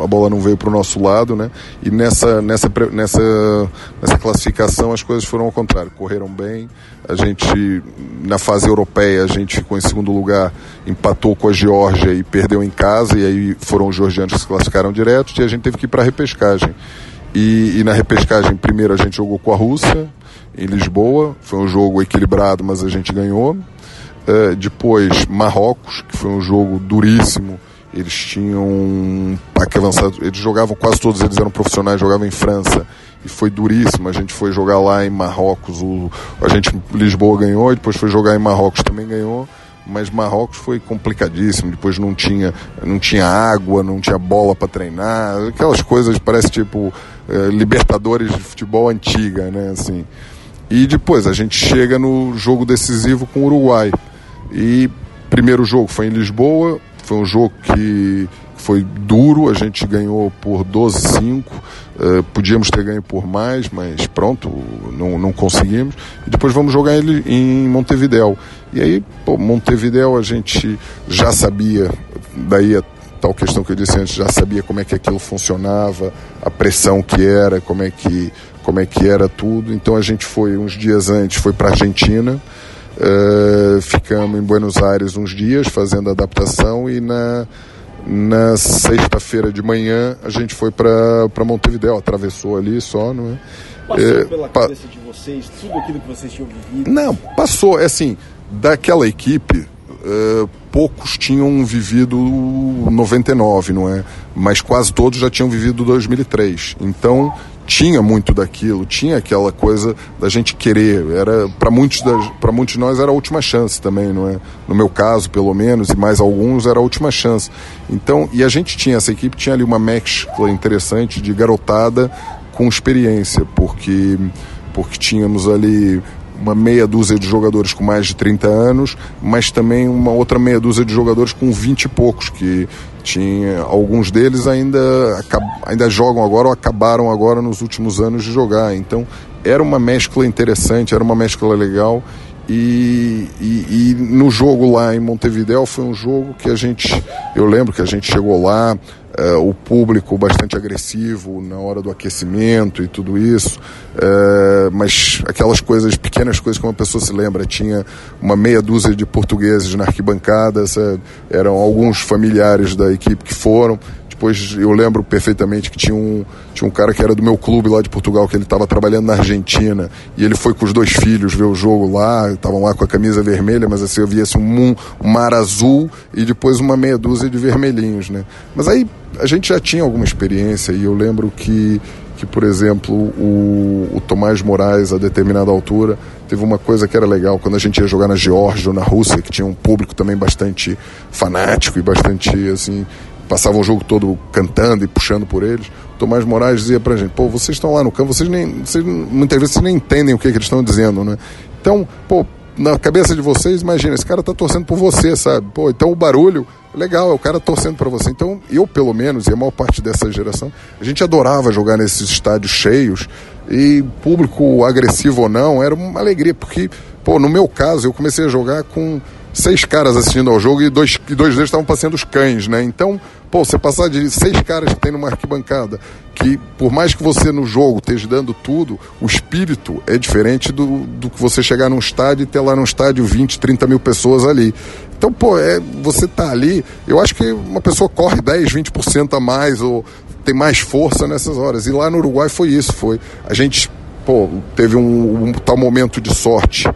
a bola não veio para o nosso lado, né? E nessa nessa nessa nessa classificação as coisas foram ao contrário, correram bem. A gente na fase europeia a gente ficou em segundo lugar, empatou com a Geórgia e perdeu em casa e aí foram os georgianos que se classificaram direto e a gente teve que ir para a repescagem. E, e, na repescagem, primeiro a gente jogou com a Rússia, em Lisboa. Foi um jogo equilibrado, mas a gente ganhou. Uh, depois, Marrocos, que foi um jogo duríssimo. Eles tinham pack avançado. Eles jogavam, quase todos eles eram profissionais, jogavam em França. E foi duríssimo. A gente foi jogar lá em Marrocos. O, a gente, Lisboa ganhou, depois foi jogar em Marrocos, também ganhou mas Marrocos foi complicadíssimo. Depois não tinha, não tinha água, não tinha bola para treinar, aquelas coisas parece tipo é, Libertadores de futebol antiga, né? Assim. E depois a gente chega no jogo decisivo com o Uruguai. E primeiro jogo foi em Lisboa, foi um jogo que foi duro, a gente ganhou por 12-5, uh, eh, podíamos ter ganho por mais, mas pronto, não, não conseguimos. E depois vamos jogar ele em Montevidéu. E aí, pô, a gente já sabia, daí tal questão que eu disse antes, já sabia como é que aquilo funcionava, a pressão que era, como é que, como é que era tudo. Então a gente foi uns dias antes, foi para Argentina. Uh, ficamos em Buenos Aires uns dias fazendo adaptação e na, na sexta-feira de manhã a gente foi para Montevideo, atravessou ali só, não é? Passou é, pela pa... cabeça de vocês tudo aquilo que vocês tinham vivido? Não, passou, é assim, daquela equipe, uh, poucos tinham vivido 99, não é? Mas quase todos já tinham vivido 2003. Então tinha muito daquilo, tinha aquela coisa da gente querer. Era para muitos para muitos de nós era a última chance também, não é? No meu caso, pelo menos, e mais alguns era a última chance. Então, e a gente tinha essa equipe tinha ali uma mescla interessante de garotada com experiência, porque porque tínhamos ali uma meia dúzia de jogadores com mais de 30 anos, mas também uma outra meia dúzia de jogadores com 20 e poucos, que tinha alguns deles ainda, ainda jogam agora ou acabaram agora nos últimos anos de jogar. Então era uma mescla interessante, era uma mescla legal. E, e, e, no jogo lá em Montevideo foi um jogo que a gente, eu lembro que a gente chegou lá, uh, o público bastante agressivo na hora do aquecimento e tudo isso, uh, mas aquelas coisas, pequenas coisas que uma pessoa se lembra, tinha uma meia dúzia de portugueses na arquibancada, sabe? eram alguns familiares da equipe que foram, depois eu lembro perfeitamente que tinha um, tinha um cara que era do meu clube lá de Portugal, que ele estava trabalhando na Argentina, e ele foi com os dois filhos ver o jogo lá, estavam lá com a camisa vermelha, mas assim eu via assim, um, mar azul e depois uma meia dúzia de vermelhinhos, né? Mas aí a gente já tinha alguma experiência e eu lembro que que, por exemplo, o, o, Tomás Moraes, a determinada altura, teve uma coisa que era legal, quando a gente ia jogar na Geórgia ou na Rússia, que tinha um público também bastante fanático e bastante, assim, passavam o jogo todo cantando e puxando por eles. Tomás Moraes dizia pra gente, pô, vocês estão lá no campo, vocês nem. Vocês, muitas vezes vocês nem entendem o que, que eles estão dizendo, né? Então, pô, na cabeça de vocês, imagina, esse cara tá torcendo por você, sabe? Pô, então o barulho, legal, é o cara torcendo para você. Então, eu, pelo menos, e a maior parte dessa geração, a gente adorava jogar nesses estádios cheios e público agressivo ou não, era uma alegria, porque, pô, no meu caso, eu comecei a jogar com seis caras assistindo ao jogo e dois, e dois deles estavam passeando os cães, né? Então, pô, você passar de seis caras que tem numa arquibancada, que por mais que você no jogo esteja dando tudo, o espírito é diferente do, do que você chegar num estádio e ter lá num estádio 20, 30 mil pessoas ali. Então, pô, é, você tá ali, eu acho que uma pessoa corre 10, 20% a mais ou tem mais força nessas horas. E lá no Uruguai foi isso, foi. A gente, pô, teve um, um tal momento de sorte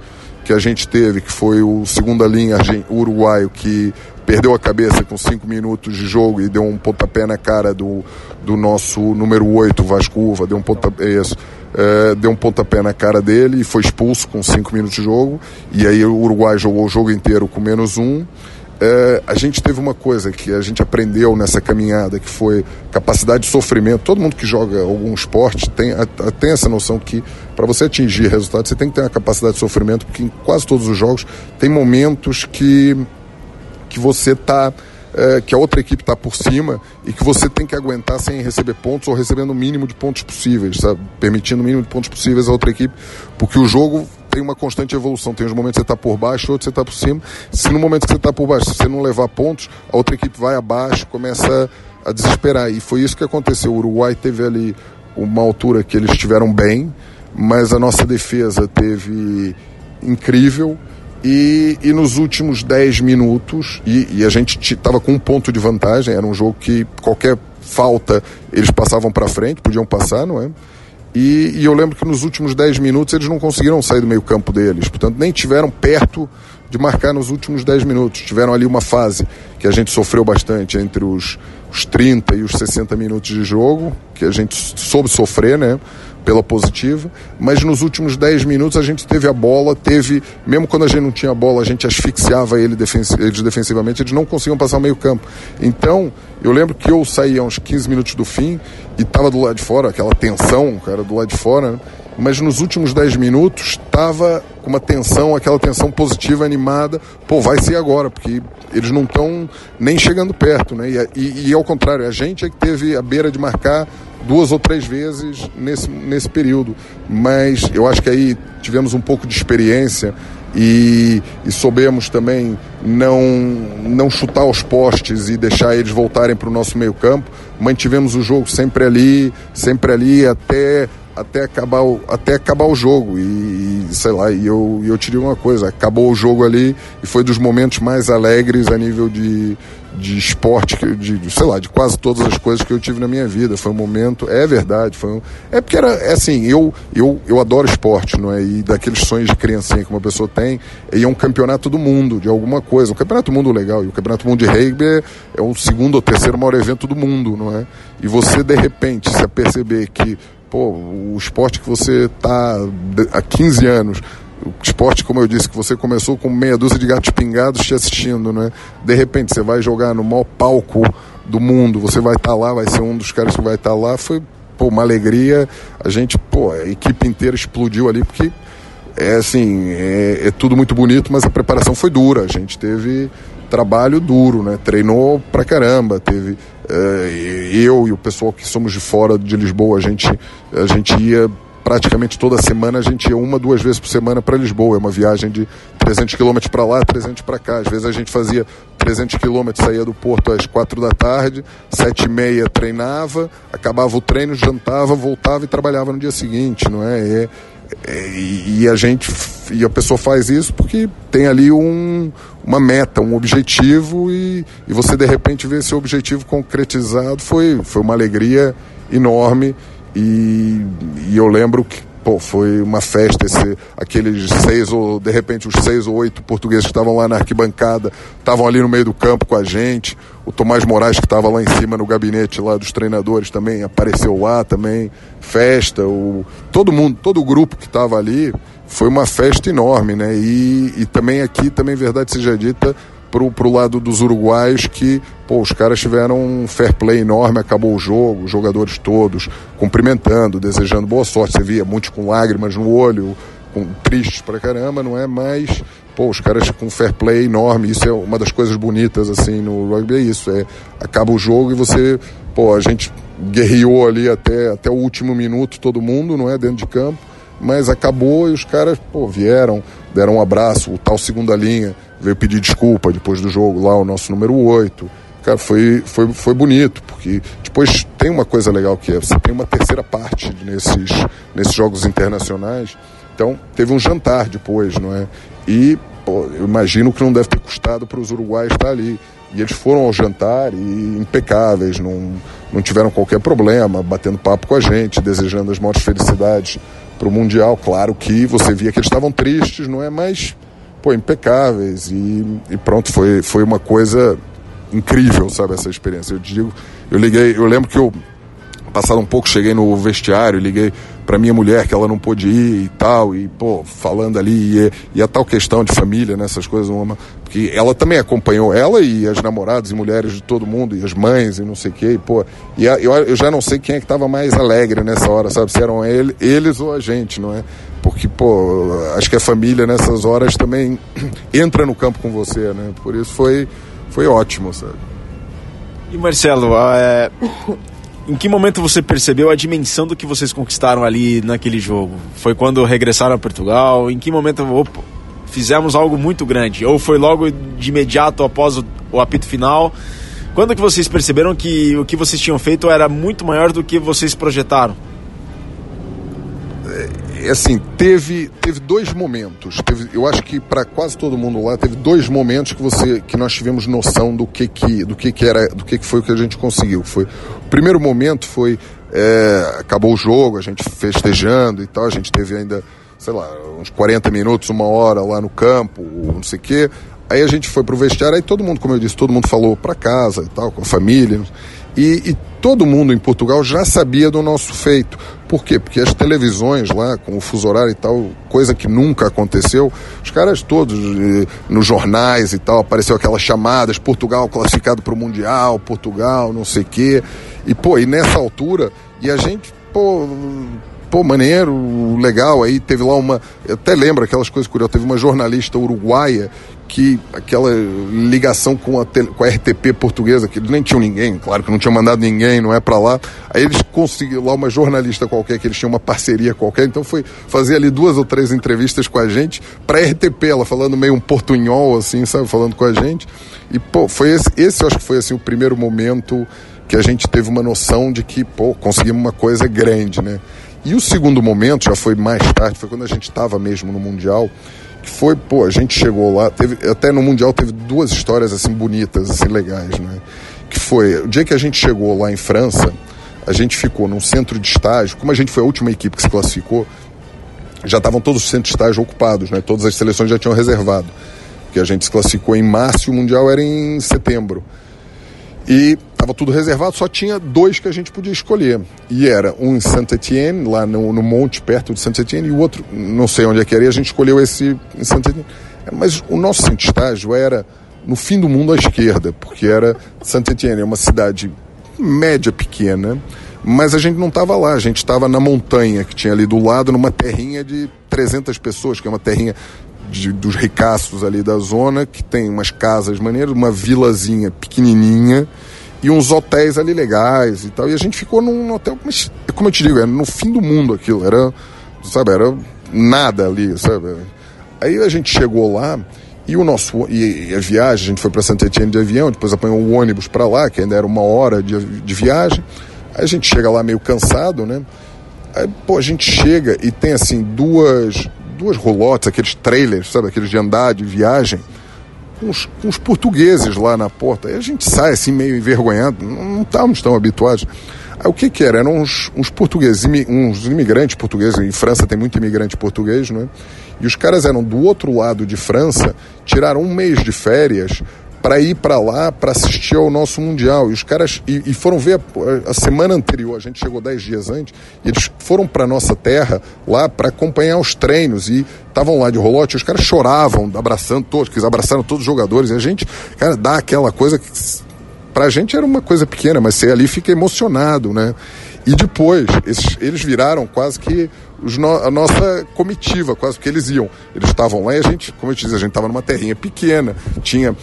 que a gente teve, que foi o segunda linha uruguaio que perdeu a cabeça com cinco minutos de jogo e deu um pontapé na cara do, do nosso número 8, Vasco Uva, deu um pontapé, isso, é, deu um pontapé na cara dele e foi expulso com cinco minutos de jogo. E aí o Uruguai jogou o jogo inteiro com menos um. É, a gente teve uma coisa que a gente aprendeu nessa caminhada, que foi capacidade de sofrimento. Todo mundo que joga algum esporte tem, tem essa noção que para você atingir resultados você tem que ter uma capacidade de sofrimento, porque em quase todos os jogos tem momentos que, que você está é, que a outra equipe está por cima e que você tem que aguentar sem receber pontos ou recebendo o mínimo de pontos possíveis, sabe? permitindo o mínimo de pontos possíveis à outra equipe, porque o jogo tem uma constante evolução. Tem os momentos que você está por baixo, outros você está por cima. Se no momento que você está por baixo, se você não levar pontos, a outra equipe vai abaixo, começa a desesperar. E foi isso que aconteceu. O Uruguai teve ali uma altura que eles estiveram bem, mas a nossa defesa teve incrível. E, e nos últimos 10 minutos, e, e a gente estava com um ponto de vantagem, era um jogo que qualquer falta eles passavam para frente, podiam passar, não é? E, e, eu lembro que nos últimos 10 minutos eles não conseguiram sair do meio campo deles, portanto nem tiveram perto de marcar nos últimos 10 minutos. Tiveram ali uma fase que a gente sofreu bastante entre os, os 30 e os 60 minutos de jogo, que a gente soube sofrer, né? Pela positiva, mas nos últimos 10 minutos a gente teve a bola, teve, mesmo quando a gente não tinha a bola, a gente asfixiava ele defensi eles defensivamente, eles não conseguiam passar o meio campo. Então, eu lembro que eu saía uns 15 minutos do fim e estava do lado de fora, aquela tensão, cara, do lado de fora, né? Mas nos últimos 10 minutos estava com uma tensão, aquela tensão positiva, animada, pô, vai ser agora, porque eles não estão nem chegando perto, né? E, e, e, ao contrário, a gente é que teve a beira de marcar duas ou três vezes nesse, nesse período. Mas eu acho que aí tivemos um pouco de experiência e, e soubemos também não, não chutar os postes e deixar eles voltarem para o nosso meio campo. Mantivemos o jogo sempre ali, sempre ali até até acabar o, até acabar o jogo. E, e sei lá e eu eu digo uma coisa. Acabou o jogo ali e foi dos momentos mais alegres a nível de, de esporte de sei lá de quase todas as coisas que eu tive na minha vida. Foi um momento é verdade foi um, é porque era é assim eu eu eu adoro esporte não é? E daqueles sonhos de criancinha que uma pessoa tem e é um campeonato do mundo de alguma coisa. O campeonato do mundo legal e o campeonato do mundo de rugby é, é o segundo ou terceiro maior evento do mundo não é? E você de repente se aperceber que pô, o esporte que você está há 15 anos, o esporte, como eu disse, que você começou com meia dúzia de gatos pingados te assistindo, né? De repente você vai jogar no maior palco do mundo, você vai estar tá lá, vai ser um dos caras que vai estar tá lá, foi pô, uma alegria. A gente, pô, a equipe inteira explodiu ali, porque é assim, é, é tudo muito bonito, mas a preparação foi dura. A gente teve trabalho duro, né? Treinou pra caramba, teve uh, eu e o pessoal que somos de fora de Lisboa, a gente, a gente ia praticamente toda semana a gente ia uma, duas vezes por semana para Lisboa. É uma viagem de 300 quilômetros para lá, 300 para cá. Às vezes a gente fazia 300 quilômetros, saía do porto às 4 da tarde, 7 e meia treinava, acabava o treino, jantava, voltava e trabalhava no dia seguinte, não é? é, é e a gente e a pessoa faz isso porque tem ali um, uma meta, um objetivo e, e você de repente vê esse objetivo concretizado. Foi, foi uma alegria enorme e, e eu lembro que pô, foi uma festa esse, aqueles seis ou de repente os seis ou oito portugueses que estavam lá na arquibancada estavam ali no meio do campo com a gente. O Tomás Moraes que estava lá em cima no gabinete lá dos treinadores também apareceu lá também. Festa o todo mundo todo o grupo que estava ali foi uma festa enorme né? E, e também aqui também verdade seja dita pro, pro lado dos uruguaios que, pô, os caras tiveram um fair play enorme, acabou o jogo, os jogadores todos cumprimentando, desejando boa sorte. Você via muitos com lágrimas no olho, com, tristes pra caramba, não é? Mas, pô, os caras com fair play enorme, isso é uma das coisas bonitas, assim, no rugby, é isso, é, acaba o jogo e você, pô, a gente guerreou ali até, até o último minuto, todo mundo, não é? Dentro de campo, mas acabou e os caras, pô, vieram, deram um abraço, o tal segunda linha, veio pedir desculpa depois do jogo lá, o nosso número 8. Cara, foi, foi, foi bonito, porque depois tem uma coisa legal que é, você tem uma terceira parte nesses, nesses jogos internacionais. Então, teve um jantar depois, não é? E pô, eu imagino que não deve ter custado para os uruguaios estar ali. E eles foram ao jantar e impecáveis, não, não tiveram qualquer problema, batendo papo com a gente, desejando as maiores felicidades para o Mundial. Claro que você via que eles estavam tristes, não é? Mas pô, impecáveis e, e, pronto, foi, foi uma coisa incrível, sabe, essa experiência. Eu digo, eu liguei, eu lembro que eu passado um pouco cheguei no vestiário, liguei para minha mulher que ela não pôde ir e tal, e pô, falando ali, e, e a tal questão de família, nessas né, coisas, uma, porque ela também acompanhou, ela e as namoradas e mulheres de todo mundo, e as mães e não sei o que, pô, e a, eu, eu já não sei quem é que estava mais alegre nessa hora, sabe, se eram ele, eles ou a gente, não é? Porque, pô, acho que a família nessas horas também entra no campo com você, né? Por isso foi, foi ótimo, sabe? E Marcelo, é... em que momento você percebeu a dimensão do que vocês conquistaram ali naquele jogo? Foi quando regressaram a Portugal? Em que momento opa, fizemos algo muito grande? Ou foi logo de imediato após o, o apito final? Quando que vocês perceberam que o que vocês tinham feito era muito maior do que vocês projetaram? É, assim, teve, teve dois momentos. Teve, eu acho que para quase todo mundo lá teve dois momentos que você que nós tivemos noção do que que do que que era, do que que foi o que a gente conseguiu. Foi o primeiro momento foi é, acabou o jogo, a gente festejando e tal, a gente teve ainda, sei lá, uns 40 minutos, uma hora lá no campo, não sei o quê. Aí a gente foi pro vestiário, aí todo mundo, como eu disse, todo mundo falou para casa e tal, com a família. E, e, todo mundo em Portugal já sabia do nosso feito. Por quê? Porque as televisões lá, com o fuso horário e tal, coisa que nunca aconteceu, os caras todos eh, nos jornais e tal, apareceu aquelas chamadas, Portugal classificado para o Mundial, Portugal, não sei o quê. E, pô, e nessa altura, e a gente, pô, pô, maneiro, legal. Aí teve lá uma. Eu até lembro aquelas coisas curiosas. Teve uma jornalista uruguaia que aquela ligação com a, com a RTP portuguesa, que eles nem tinham ninguém, claro que não tinha mandado ninguém, não é para lá. Aí eles conseguiram lá uma jornalista qualquer, que eles tinham uma parceria qualquer, então foi fazer ali duas ou três entrevistas com a gente para RTP, ela falando meio um portunhol, assim, sabe, falando com a gente. E, pô, foi esse, esse eu acho que foi assim o primeiro momento que a gente teve uma noção de que, pô, conseguimos uma coisa grande, né? E o segundo momento, já foi mais tarde, foi quando a gente estava mesmo no Mundial, que foi, pô, a gente chegou lá, teve, até no Mundial teve duas histórias assim bonitas, assim legais, né? Que foi, o dia que a gente chegou lá em França, a gente ficou num centro de estágio, como a gente foi a última equipe que se classificou, já estavam todos os centros de estágio ocupados, né? Todas as seleções já tinham reservado. Que a gente se classificou em março e o Mundial era em setembro. E estava tudo reservado, só tinha dois que a gente podia escolher. E era um em Saint-Étienne, lá no, no, monte perto de Saint-Étienne, e o outro, não sei onde é que era, e a gente escolheu esse em Saint-Étienne. Mas o nosso centro estágio era no fim do mundo à esquerda, porque era Saint-Étienne, é uma cidade média pequena, mas a gente não estava lá, a gente estava na montanha que tinha ali do lado, numa terrinha de 300 pessoas, que é uma terrinha de, dos ricaços ali da zona, que tem umas casas maneiras, uma vilazinha pequenininha, e uns hotéis ali legais e tal. E a gente ficou num hotel, mas como eu te digo, era no fim do mundo aquilo, era, sabe, era nada ali, sabe? Aí a gente chegou lá e o nosso e, a viagem, a gente foi para Santa Etienne de avião, depois apanhou um ônibus para lá, que ainda era uma hora de, de viagem. Aí a gente chega lá meio cansado, né? Aí, pô, a gente chega e tem assim duas duas rolotes, aqueles trailers, sabe, aqueles de andar, de viagem, com os, com os portugueses lá na porta. A gente sai assim meio envergonhado, não estávamos tão habituados. Aí o que que era? Eram uns, uns portugueses, uns imigrantes portugueses, em França tem muito imigrante português, não é? E os caras eram do outro lado de França, tiraram um mês de férias para ir para lá para assistir ao nosso mundial. E os caras e, e foram ver a, a, semana anterior, a gente chegou dez dias antes, e eles foram para nossa terra lá para acompanhar os treinos e estavam lá de rolote. Os caras choravam, abraçando todos, eles abraçaram todos os jogadores. E a gente, cara, dá aquela coisa que pra gente era uma coisa pequena, mas você ali fica emocionado, né? E depois, esses, eles viraram quase que no, a nossa comitiva, quase que eles iam. Eles estavam lá e a gente, como eu te disse, a gente estava numa terrinha pequena, tinha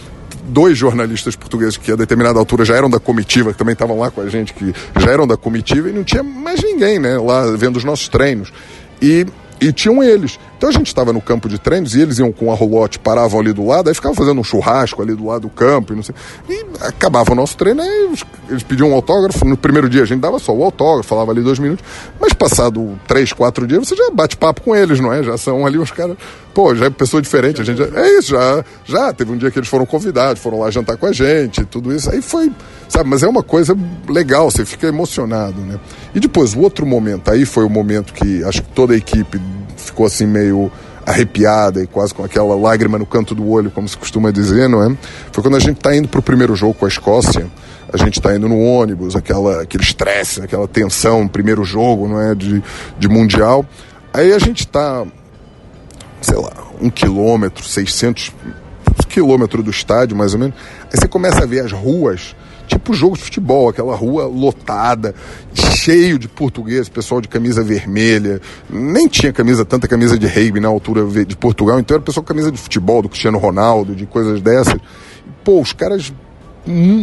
dois jornalistas portugueses que a determinada altura já eram da comitiva, que também estavam lá com a gente, que já eram da comitiva, e não tinha mais ninguém, né, lá vendo os nossos treinos. E e tinham eles. Então a gente estava no campo de treinos e eles iam com a rolote, paravam ali do lado, aí ficavam fazendo um churrasco ali do lado do campo e não sei. E acabava o nosso treino, aí eles pediam um autógrafo. No primeiro dia a gente dava só o autógrafo, falava ali dois minutos. Mas passado três, quatro dias, você já bate papo com eles, não é? Já são ali uns caras. Pô, já é pessoa diferente. A gente já... É isso, já, já. Teve um dia que eles foram convidados, foram lá jantar com a gente, tudo isso. Aí foi, sabe? Mas é uma coisa legal, você fica emocionado, né? E depois, o outro momento, aí foi o momento que acho que toda a equipe ficou assim meio arrepiada e quase com aquela lágrima no canto do olho, como se costuma dizer, não é? Foi quando a gente está indo para o primeiro jogo com a Escócia. A gente está indo no ônibus, aquela, aquele estresse, aquela tensão, primeiro jogo, não é? De, de mundial. Aí a gente está, sei lá, um quilômetro, 600 quilômetros do estádio, mais ou menos. Aí você começa a ver as ruas tipo jogo de futebol, aquela rua lotada, cheio de português, pessoal de camisa vermelha, nem tinha camisa, tanta camisa de rugby na altura de Portugal, então era pessoal com camisa de futebol, do Cristiano Ronaldo, de coisas dessas. Pô, os caras,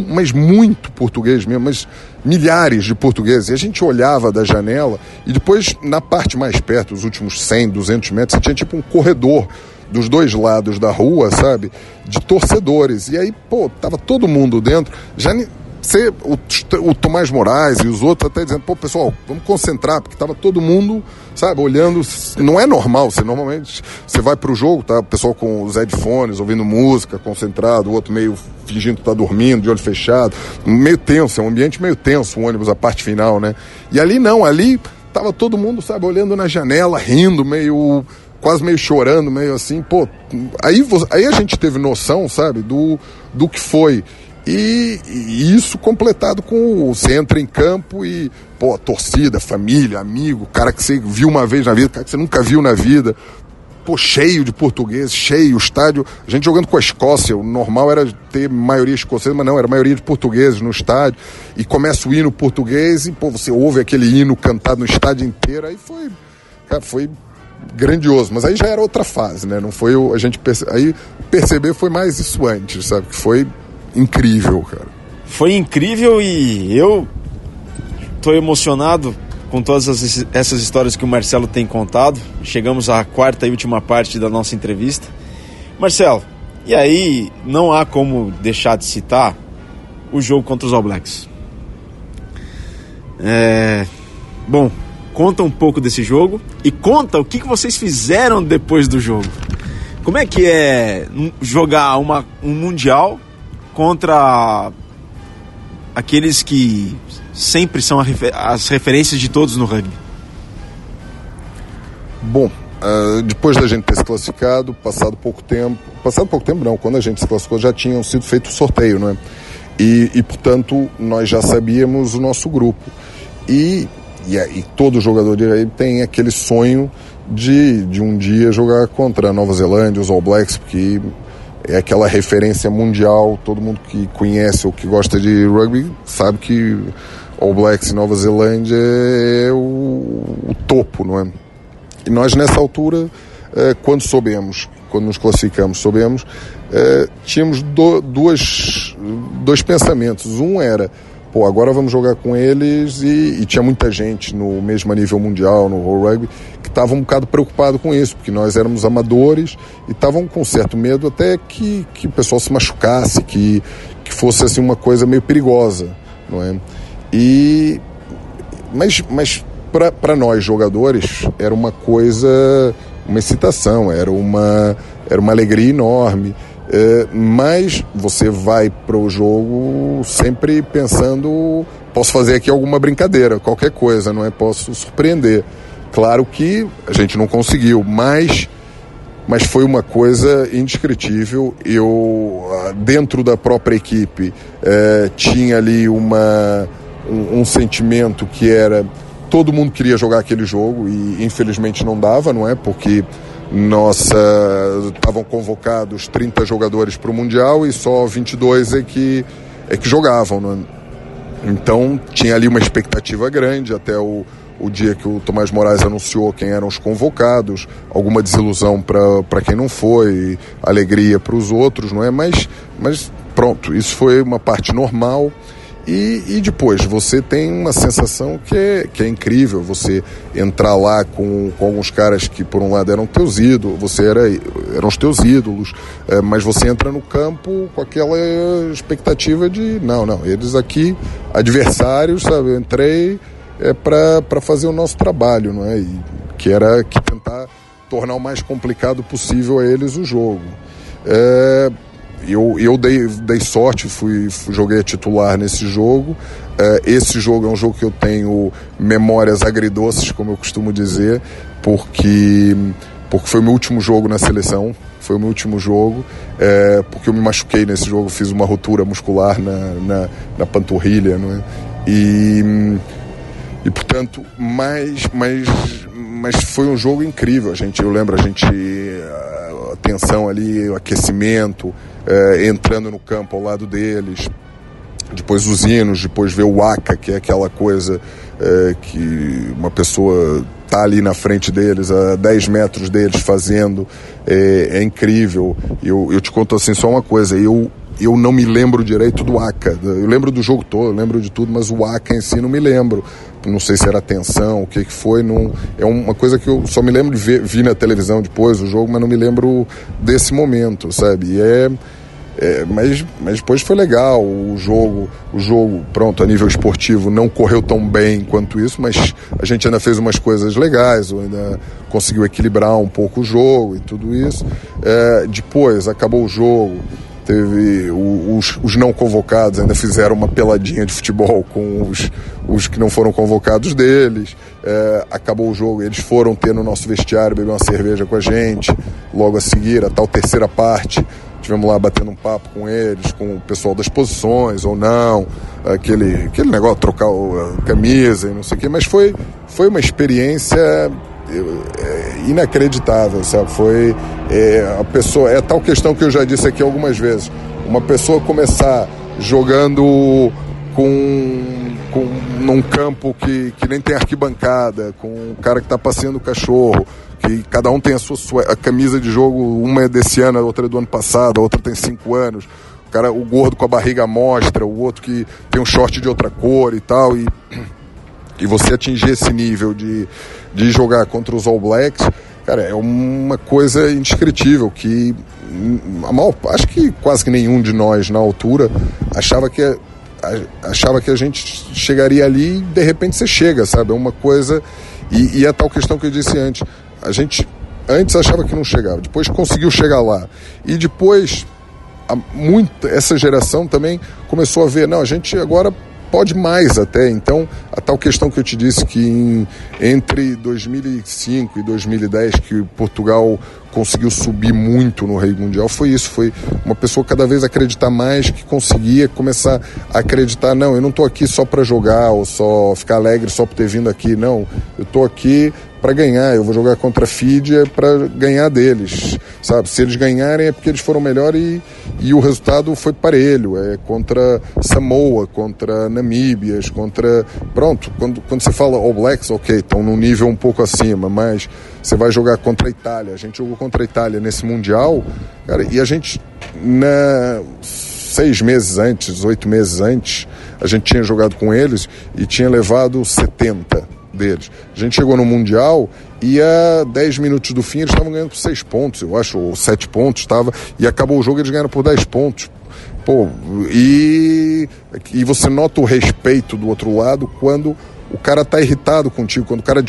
mas muito português mesmo, mas milhares de portugueses. E a gente olhava da janela e depois, na parte mais perto, os últimos 100, 200 metros, tinha tipo um corredor dos dois lados da rua, sabe? De torcedores. E aí, pô, tava todo mundo dentro. Já você, o, o Tomás Moraes e os outros até dizendo, pô, pessoal, vamos concentrar, porque tava todo mundo, sabe, olhando. Não é normal, você normalmente você vai pro jogo, tá? O pessoal com os headphones, ouvindo música, concentrado, o outro meio fingindo que tá dormindo, de olho fechado, meio tenso, é um ambiente meio tenso, o ônibus, a parte final, né? E ali não, ali tava todo mundo, sabe, olhando na janela, rindo, meio quase meio chorando, meio assim, pô, aí, aí a gente teve noção, sabe, do, do que foi. E, e isso completado com você entra em campo e, pô, torcida, família, amigo, cara que você viu uma vez na vida, cara que você nunca viu na vida, pô, cheio de portugueses, cheio, estádio, a gente jogando com a Escócia, o normal era ter maioria escocesa, mas não, era maioria de portugueses no estádio, e começa o hino português e, pô, você ouve aquele hino cantado no estádio inteiro, aí foi, cara, foi grandioso, mas aí já era outra fase, né? Não foi o, a gente perce... aí perceber foi mais isso antes, sabe? Que foi incrível, cara. Foi incrível e eu tô emocionado com todas essas histórias que o Marcelo tem contado. Chegamos à quarta e última parte da nossa entrevista. Marcelo, e aí não há como deixar de citar o jogo contra os All Blacks. É... Bom, conta um pouco desse jogo e conta o que, que vocês fizeram depois do jogo. Como é que é jogar uma, um Mundial contra aqueles que sempre são as referências de todos no rugby? Bom, uh, depois da gente ter se classificado, passado pouco tempo, passado pouco tempo não, quando a gente se classificou já tinham sido feito o sorteio, não é? E, e portanto nós já sabíamos o nosso grupo. E e, e todo jogador de rugby tem aquele sonho de, de um dia jogar contra a Nova Zelândia, os All Blacks, porque é aquela referência mundial, todo mundo que conhece ou que gosta de rugby sabe que All Blacks e Nova Zelândia é o, o topo, não é? E nós nessa altura, é, quando soubemos quando nos classificamos, soubemos, é, tínhamos do, duas, dois pensamentos. Um era, pô, agora vamos jogar com eles e, e tinha muita gente no mesmo nível mundial, no World Rugby, que estava um bocado preocupado com isso, porque nós éramos amadores e estavam com certo medo até que, que o pessoal se machucasse, que, que fosse assim uma coisa meio perigosa, não é? E mas, mas para nós jogadores era uma coisa, uma excitação, era uma, era uma alegria enorme. É, mas você vai para o jogo sempre pensando: posso fazer aqui alguma brincadeira, qualquer coisa, não é? Posso surpreender. Claro que a gente não conseguiu, mas, mas foi uma coisa indescritível. Eu, dentro da própria equipe, é, tinha ali uma, um, um sentimento que era todo mundo queria jogar aquele jogo e infelizmente não dava, não é? Porque nossa estavam convocados 30 jogadores para o mundial e só 22 é que é que jogavam, não é? Então tinha ali uma expectativa grande até o, o dia que o Tomás Moraes anunciou quem eram os convocados, alguma desilusão para quem não foi, alegria para os outros, não é? Mas, mas pronto, isso foi uma parte normal. E, e, depois você tem uma sensação que é, que é incrível, você entrar lá com, com alguns caras que por um lado eram teus ídolos, você era, eram os teus ídolos, é, mas você entra no campo com aquela expectativa de, não, não, eles aqui, adversários, sabe, eu entrei é, para fazer o nosso trabalho, não é? E, que era que tentar tornar o mais complicado possível a eles o jogo. É, eu, eu dei, dei sorte, fui, joguei a titular nesse jogo. Uh, esse jogo é um jogo que eu tenho memórias agridoces, como eu costumo dizer, porque, porque foi o meu último jogo na seleção. Foi o meu último jogo, é, porque eu me machuquei nesse jogo, fiz uma ruptura muscular na, na, na panturrilha, é? E, e portanto, mas, mas, mas foi um jogo incrível. A gente, eu lembro a gente a tensão ali, o aquecimento, é, entrando no campo ao lado deles. Depois os hinos, depois ver o ACA, que é aquela coisa é, que uma pessoa tá ali na frente deles, a 10 metros deles fazendo, é, é incrível. Eu, eu te conto assim só uma coisa, eu, eu não me lembro direito do ACA. Eu lembro do jogo todo, eu lembro de tudo, mas o ACA em si não me lembro. Não sei se era tensão, o que, que foi. Não, é uma coisa que eu só me lembro de ver, vi na televisão depois o jogo, mas não me lembro desse momento, sabe? E é é, mas, mas depois foi legal o jogo, o jogo, pronto, a nível esportivo não correu tão bem quanto isso, mas a gente ainda fez umas coisas legais, ainda conseguiu equilibrar um pouco o jogo e tudo isso. É, depois acabou o jogo, teve os, os, não convocados ainda fizeram uma peladinha de futebol com os, os que não foram convocados deles. É, acabou o jogo, eles foram ter no nosso vestiário beber uma cerveja com a gente. Logo a seguir, a tal terceira parte, Tivemos lá batendo um papo com eles, com o pessoal das posições ou não, aquele, aquele negócio, trocar a camisa e não sei o quê, mas foi, foi uma experiência é, inacreditável, sabe? Foi é, a pessoa, é tal questão que eu já disse aqui algumas vezes, uma pessoa começar jogando com, com num campo que, que nem tem arquibancada, com um cara que está passeando o cachorro, que cada um tem a sua a camisa de jogo, uma é desse ano, a outra é do ano passado, a outra tem cinco anos. O cara, o gordo com a barriga mostra, o outro que tem um short de outra cor e tal, e, e você atingir esse nível de, de jogar contra os All Blacks, cara, é uma coisa indescritível que a maior, acho que quase que nenhum de nós na altura achava que achava que a gente chegaria ali e de repente você chega, sabe? É uma coisa e, e a tal questão que eu disse antes, a gente antes achava que não chegava, depois conseguiu chegar lá. E depois, muita, essa geração também começou a ver, não, a gente agora pode mais até. Então, a tal questão que eu te disse que em, entre 2005 e 2010 que Portugal conseguiu subir muito no rei mundial foi isso, foi uma pessoa cada vez acreditar mais que conseguia começar a acreditar, não, eu não estou aqui só para jogar ou só ficar alegre só por ter vindo aqui, não, eu estou aqui para ganhar, eu vou jogar contra a Fídia para ganhar deles, sabe? Se eles ganharem é porque eles foram melhor e, e o resultado foi parelho, é contra Samoa, contra Namíbias, contra pronto, quando, quando você fala All Blacks, OK, estão num nível um pouco acima, mas você vai jogar contra a Itália. A gente jogou contra a Itália nesse mundial, cara, e a gente na seis meses antes, oito meses antes, a gente tinha jogado com eles e tinha levado 70 deles. A gente chegou no Mundial e a 10 minutos do fim eles estavam ganhando por 6 pontos, eu acho, ou 7 pontos estava, e acabou o jogo eles ganharam por 10 pontos. Pô, e, e você nota o respeito do outro lado quando o cara tá irritado contigo, quando o cara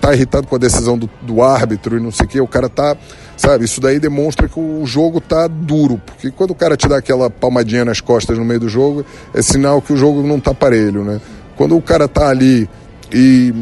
tá irritado com a decisão do, do árbitro e não sei o que, o cara tá Sabe, isso daí demonstra que o jogo tá duro, porque quando o cara te dá aquela palmadinha nas costas no meio do jogo, é sinal que o jogo não tá parelho, né? Quando o cara tá ali e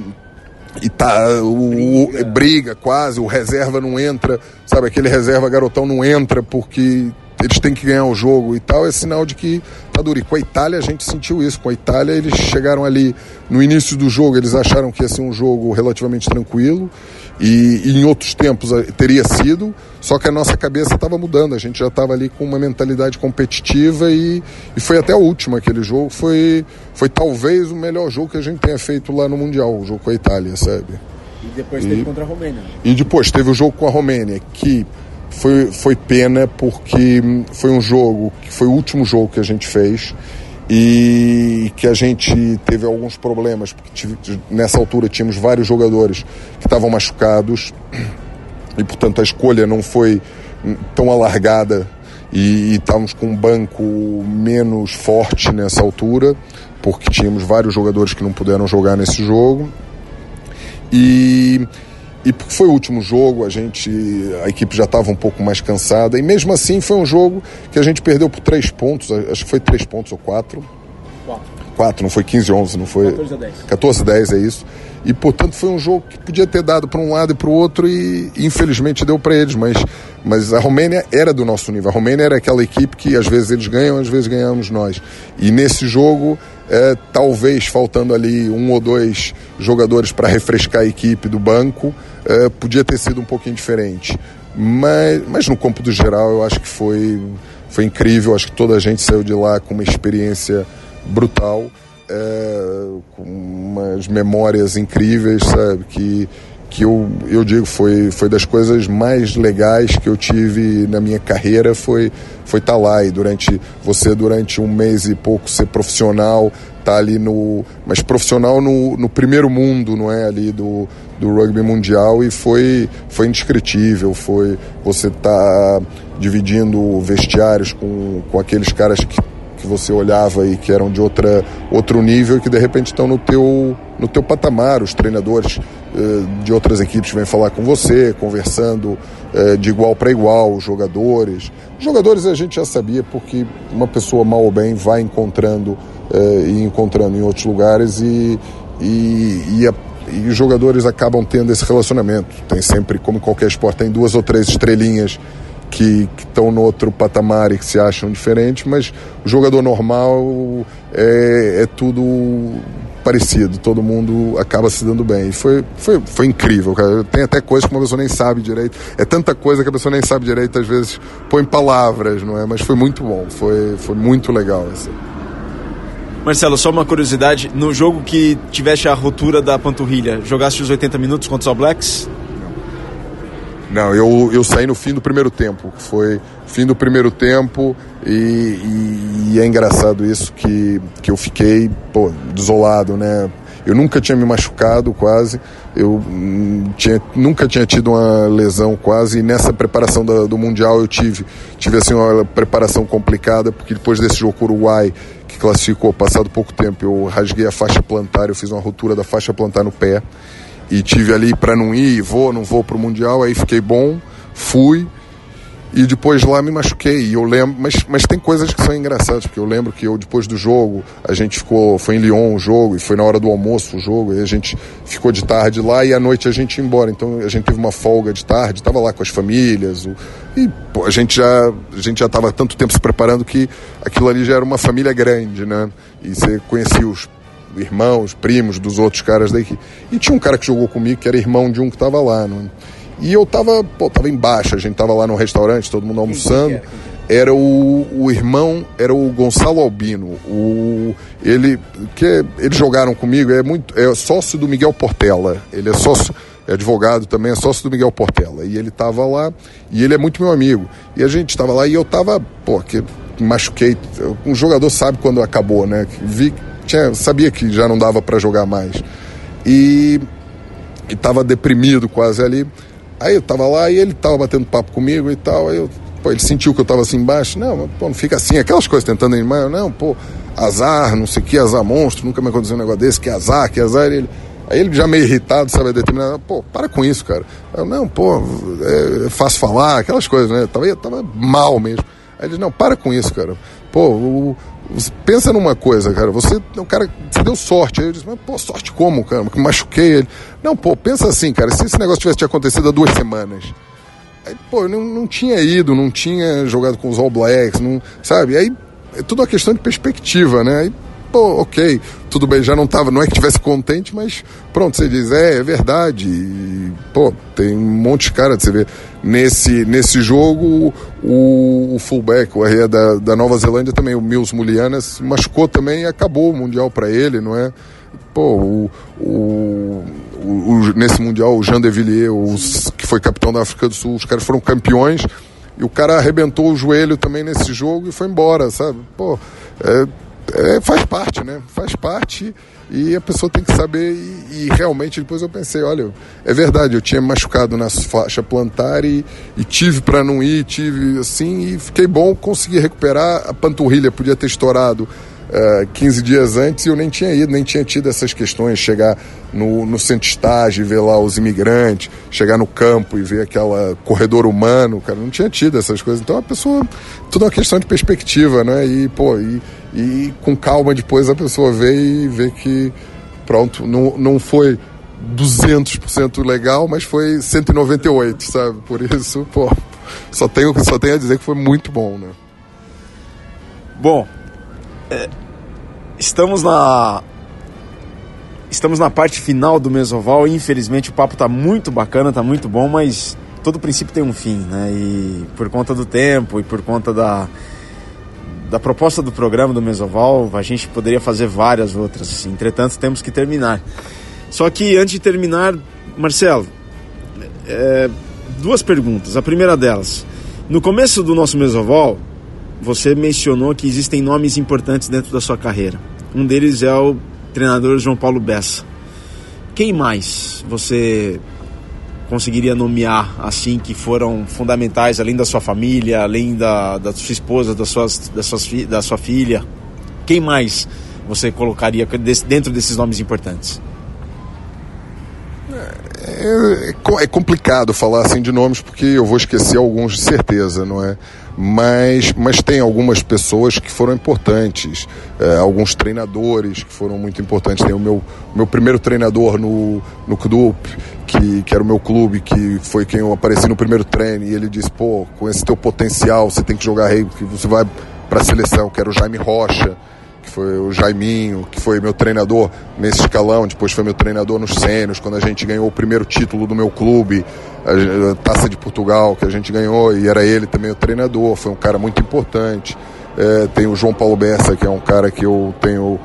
e tá o, briga. o, briga quase, o reserva não entra, sabe, aquele reserva garotão não entra porque eles têm que ganhar o jogo e tal, é sinal de que tá duro. E com a Itália a gente sentiu isso. Com a Itália eles chegaram ali no início do jogo, eles acharam que ia ser um jogo relativamente tranquilo e, e em outros tempos eh, teria sido, só que a nossa cabeça estava mudando, a gente já estava ali com uma mentalidade competitiva e, e foi até o último aquele jogo, foi, foi talvez o melhor jogo que a gente tenha feito lá no Mundial, o jogo com a Itália, sabe? E depois teve e, contra a Romênia. E depois teve o jogo com a Romênia, que foi, foi pena porque foi um jogo que foi o último jogo que a gente fez e que a gente teve alguns problemas, porque tive, nessa altura tínhamos vários jogadores que estavam machucados e, portanto, a escolha não foi tão alargada e, e estávamos com um banco menos forte nessa altura, porque tínhamos vários jogadores que não puderam jogar nesse jogo. E e porque foi o último jogo, a gente, a equipe já estava um pouco mais cansada. E mesmo assim foi um jogo que a gente perdeu por três pontos, acho que foi três pontos ou quatro. Quatro. Quatro, não foi 15 11, não foi. 14 a 10. 14 a 10, é isso. E portanto foi um jogo que podia ter dado para um lado e para o outro e infelizmente deu para eles. Mas, mas a Romênia era do nosso nível. A Romênia era aquela equipe que às vezes eles ganham, às vezes ganhamos nós. E nesse jogo é, talvez faltando ali um ou dois jogadores para refrescar a equipe do banco, é, podia ter sido um pouquinho diferente. Mas, mas no campo do geral eu acho que foi, foi incrível, acho que toda a gente saiu de lá com uma experiência brutal, é, com umas memórias incríveis, sabe? Que, que eu, eu digo foi, foi das coisas mais legais que eu tive na minha carreira foi foi estar tá lá e durante você durante um mês e pouco ser profissional tá ali no mas profissional no, no primeiro mundo não é ali do, do rugby mundial e foi foi indescritível foi você tá dividindo vestiários com, com aqueles caras que que você olhava e que eram de outra, outro nível e que de repente estão no teu, no teu patamar. Os treinadores eh, de outras equipes vêm falar com você, conversando eh, de igual para igual, os jogadores. Os jogadores a gente já sabia porque uma pessoa mal ou bem vai encontrando eh, e encontrando em outros lugares e, e, e a e os jogadores acabam tendo esse relacionamento. Tem sempre, como qualquer esporte, tem duas ou três estrelinhas que estão no outro patamar e que se acham diferentes, mas o jogador normal é, é tudo parecido, todo mundo acaba se dando bem. E foi, foi, foi incrível, cara. Tem até coisas que uma pessoa nem sabe direito. É tanta coisa que a pessoa nem sabe direito, às vezes põe palavras, não é? Mas foi muito bom, foi, foi muito legal. Assim. Marcelo, só uma curiosidade: no jogo que tivesse a rotura da panturrilha, jogaste os 80 minutos contra os All Blacks? Não, eu, eu saí no fim do primeiro tempo. Foi fim do primeiro tempo e, e, e é engraçado isso que, que eu fiquei pô, desolado, né? Eu nunca tinha me machucado quase, eu hum, tinha, nunca tinha tido uma lesão quase, e nessa preparação do, Mundial eu tive, tive assim, uma preparação complicada, porque depois desse jogo Uruguai, que classificou passado pouco tempo, eu rasguei a faixa plantar, eu fiz uma ruptura da faixa plantar no pé, e tive ali para não ir, vou, não vou para o Mundial, aí fiquei bom, fui e depois lá me machuquei. E eu lembro, mas, mas tem coisas que são engraçadas, porque eu lembro que eu depois do jogo, a gente ficou, foi em Lyon o jogo, e foi na hora do almoço o jogo, e a gente ficou de tarde lá e à noite a gente ia embora. Então a gente teve uma folga de tarde, estava lá com as famílias, o, e pô, a gente já a gente já estava tanto tempo se preparando que aquilo ali já era uma família grande, né? E você conhecia os irmãos, primos dos outros caras daqui. E tinha um cara que jogou comigo que era irmão de um que estava lá. Não? E eu tava, pô, tava embaixo, a gente tava lá no restaurante, todo mundo almoçando. era o, o irmão, era o Gonçalo Albino. O, ele, que eles jogaram comigo, é muito é sócio do Miguel Portela. Ele é sócio, é advogado também, é sócio do Miguel Portela. E ele estava lá, e ele é muito meu amigo. E a gente estava lá e eu estava, pô, que machuquei. Um jogador sabe quando acabou, né? Vi, tinha, sabia que já não dava para jogar mais. E estava deprimido quase ali. Aí eu tava lá e ele tava batendo papo comigo e tal. Aí eu Pô, ele sentiu que eu tava assim embaixo. Não, pô, não fica assim. Aquelas coisas tentando animar. Não, pô, azar, não sei o que, azar monstro. Nunca me aconteceu um negócio desse. Que azar, que azar. Ele, aí ele já meio irritado, sabe, determinado. Pô, para com isso, cara. Eu, não, pô, é, é fácil falar, aquelas coisas, né? Tava, tava mal mesmo. Aí ele, não, para com isso, cara. Pô, o, pensa numa coisa, cara. Você, o cara, você deu sorte. Aí eu disse, mas, pô, sorte como, cara? Que machuquei ele. Não, pô, pensa assim, cara. Se esse negócio tivesse te acontecido há duas semanas Aí, pô, eu não, não tinha ido, não tinha jogado com os All Blacks, não, sabe? Aí é tudo uma questão de perspectiva, né? Aí, pô, ok, tudo bem, já não tava, não é que tivesse contente, mas pronto, você diz, é, é verdade. E, pô, tem um monte de cara, você vê. Nesse, nesse jogo, o, o fullback, o RE da, da Nova Zelândia também, o Mills Mulianas, machucou também e acabou o Mundial para ele, não é? Pô, o, o, o, nesse Mundial, o Jean de Villiers, que foi capitão da África do Sul, os caras foram campeões e o cara arrebentou o joelho também nesse jogo e foi embora, sabe? Pô, é, é, faz parte, né? Faz parte e a pessoa tem que saber. E, e, realmente depois eu pensei: olha, é verdade, eu tinha machucado na faixa plantar e, e tive para não ir, tive assim, e fiquei bom, consegui recuperar. A panturrilha podia ter estourado uh, é, 15 dias antes e eu nem tinha ido, nem tinha tido essas questões, chegar no, no centro estágio e ver lá os imigrantes, chegar no campo e ver aquela corredor humano, cara, não tinha tido essas coisas. Então a pessoa, tudo é uma questão de perspectiva, né? E, pô, e, e com calma depois a pessoa vê e vê que, pronto, não, não foi 200% legal, mas foi 198, sabe? Por isso, pô, só tenho, só tenho a dizer que foi muito bom, né? Bom, é, estamos na estamos na parte final do Mesoval. Infelizmente o papo está muito bacana, está muito bom, mas todo princípio tem um fim, né? E por conta do tempo e por conta da da proposta do programa do Mesoval, a gente poderia fazer várias outras. Entretanto, temos que terminar. Só que antes de terminar, Marcelo, é, duas perguntas. A primeira delas, no começo do nosso Mesoval, você mencionou que existem nomes importantes dentro da sua carreira. Um deles é o treinador João Paulo Bessa. Quem mais você conseguiria nomear assim que foram fundamentais, além da sua família, além da, da sua esposa, das suas, suas, da sua filha? Quem mais você colocaria dentro desses nomes importantes? É, é, é complicado falar assim de nomes porque eu vou esquecer alguns de certeza, não é? mas, mas tem algumas pessoas que foram importantes, é, alguns treinadores que foram muito importantes. Tem o meu, meu primeiro treinador no, no clube, que, que era o meu clube, que foi quem eu apareci no primeiro treino, e ele disse: pô, com esse teu potencial, você tem que jogar rei, porque você vai para a seleção, que era o Jaime Rocha que foi o Jaiminho, que foi meu treinador nesse escalão, depois foi meu treinador nos Sênios, quando a gente ganhou o primeiro título do meu clube, a Taça de Portugal, que a gente ganhou, e era ele também o treinador, foi um cara muito importante. É, tem o João Paulo Bessa, que é um cara que eu tenho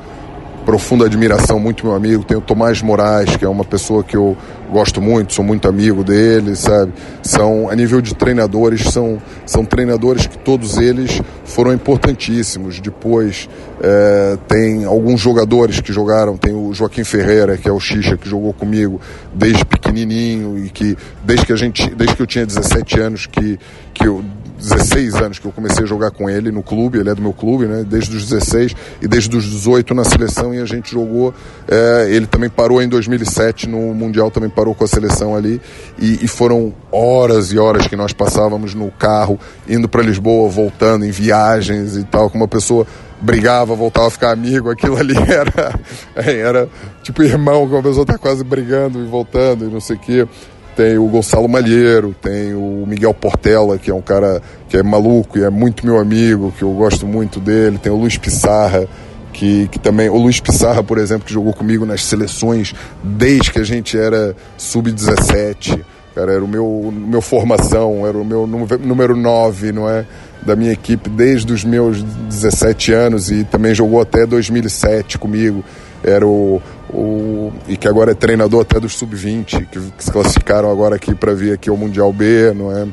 profunda admiração, muito meu amigo. Tem o Tomás Moraes, que é uma pessoa que eu gosto muito, sou muito amigo dele, sabe? São, a nível de treinadores, são, são treinadores que todos eles foram importantíssimos. Depois é, tem alguns jogadores que jogaram, tem o Joaquim Ferreira, que é o Xixa, que jogou comigo desde pequenininho e que desde que a gente, desde que eu tinha 17 anos que, que eu 16 anos que eu comecei a jogar com ele no clube, ele é do meu clube, né? Desde os 16 e desde os 18 na seleção e a gente jogou. É, ele também parou em 2007 no Mundial, também parou com a seleção ali e, e foram horas e horas que nós passávamos no carro, indo para Lisboa, voltando em viagens e tal, com uma pessoa brigava, voltava a ficar amigo, aquilo ali era, era tipo irmão, que uma pessoa tá quase brigando e voltando e não sei o quê tem o Gonçalo Malheiro, tem o Miguel Portela, que é um cara que é maluco e é muito meu amigo, que eu gosto muito dele, tem o Luiz Pissarra, que, que também, o Luiz Pissarra, por exemplo, que jogou comigo nas seleções desde que a gente era sub-17, cara, era o meu, meu formação, era o meu número 9, não é? Da minha equipe desde os meus 17 anos e também jogou até 2007 comigo. Era o, o e que agora é treinador até dos sub-20, que, que, se classificaram agora aqui para vir aqui ao Mundial B, não é?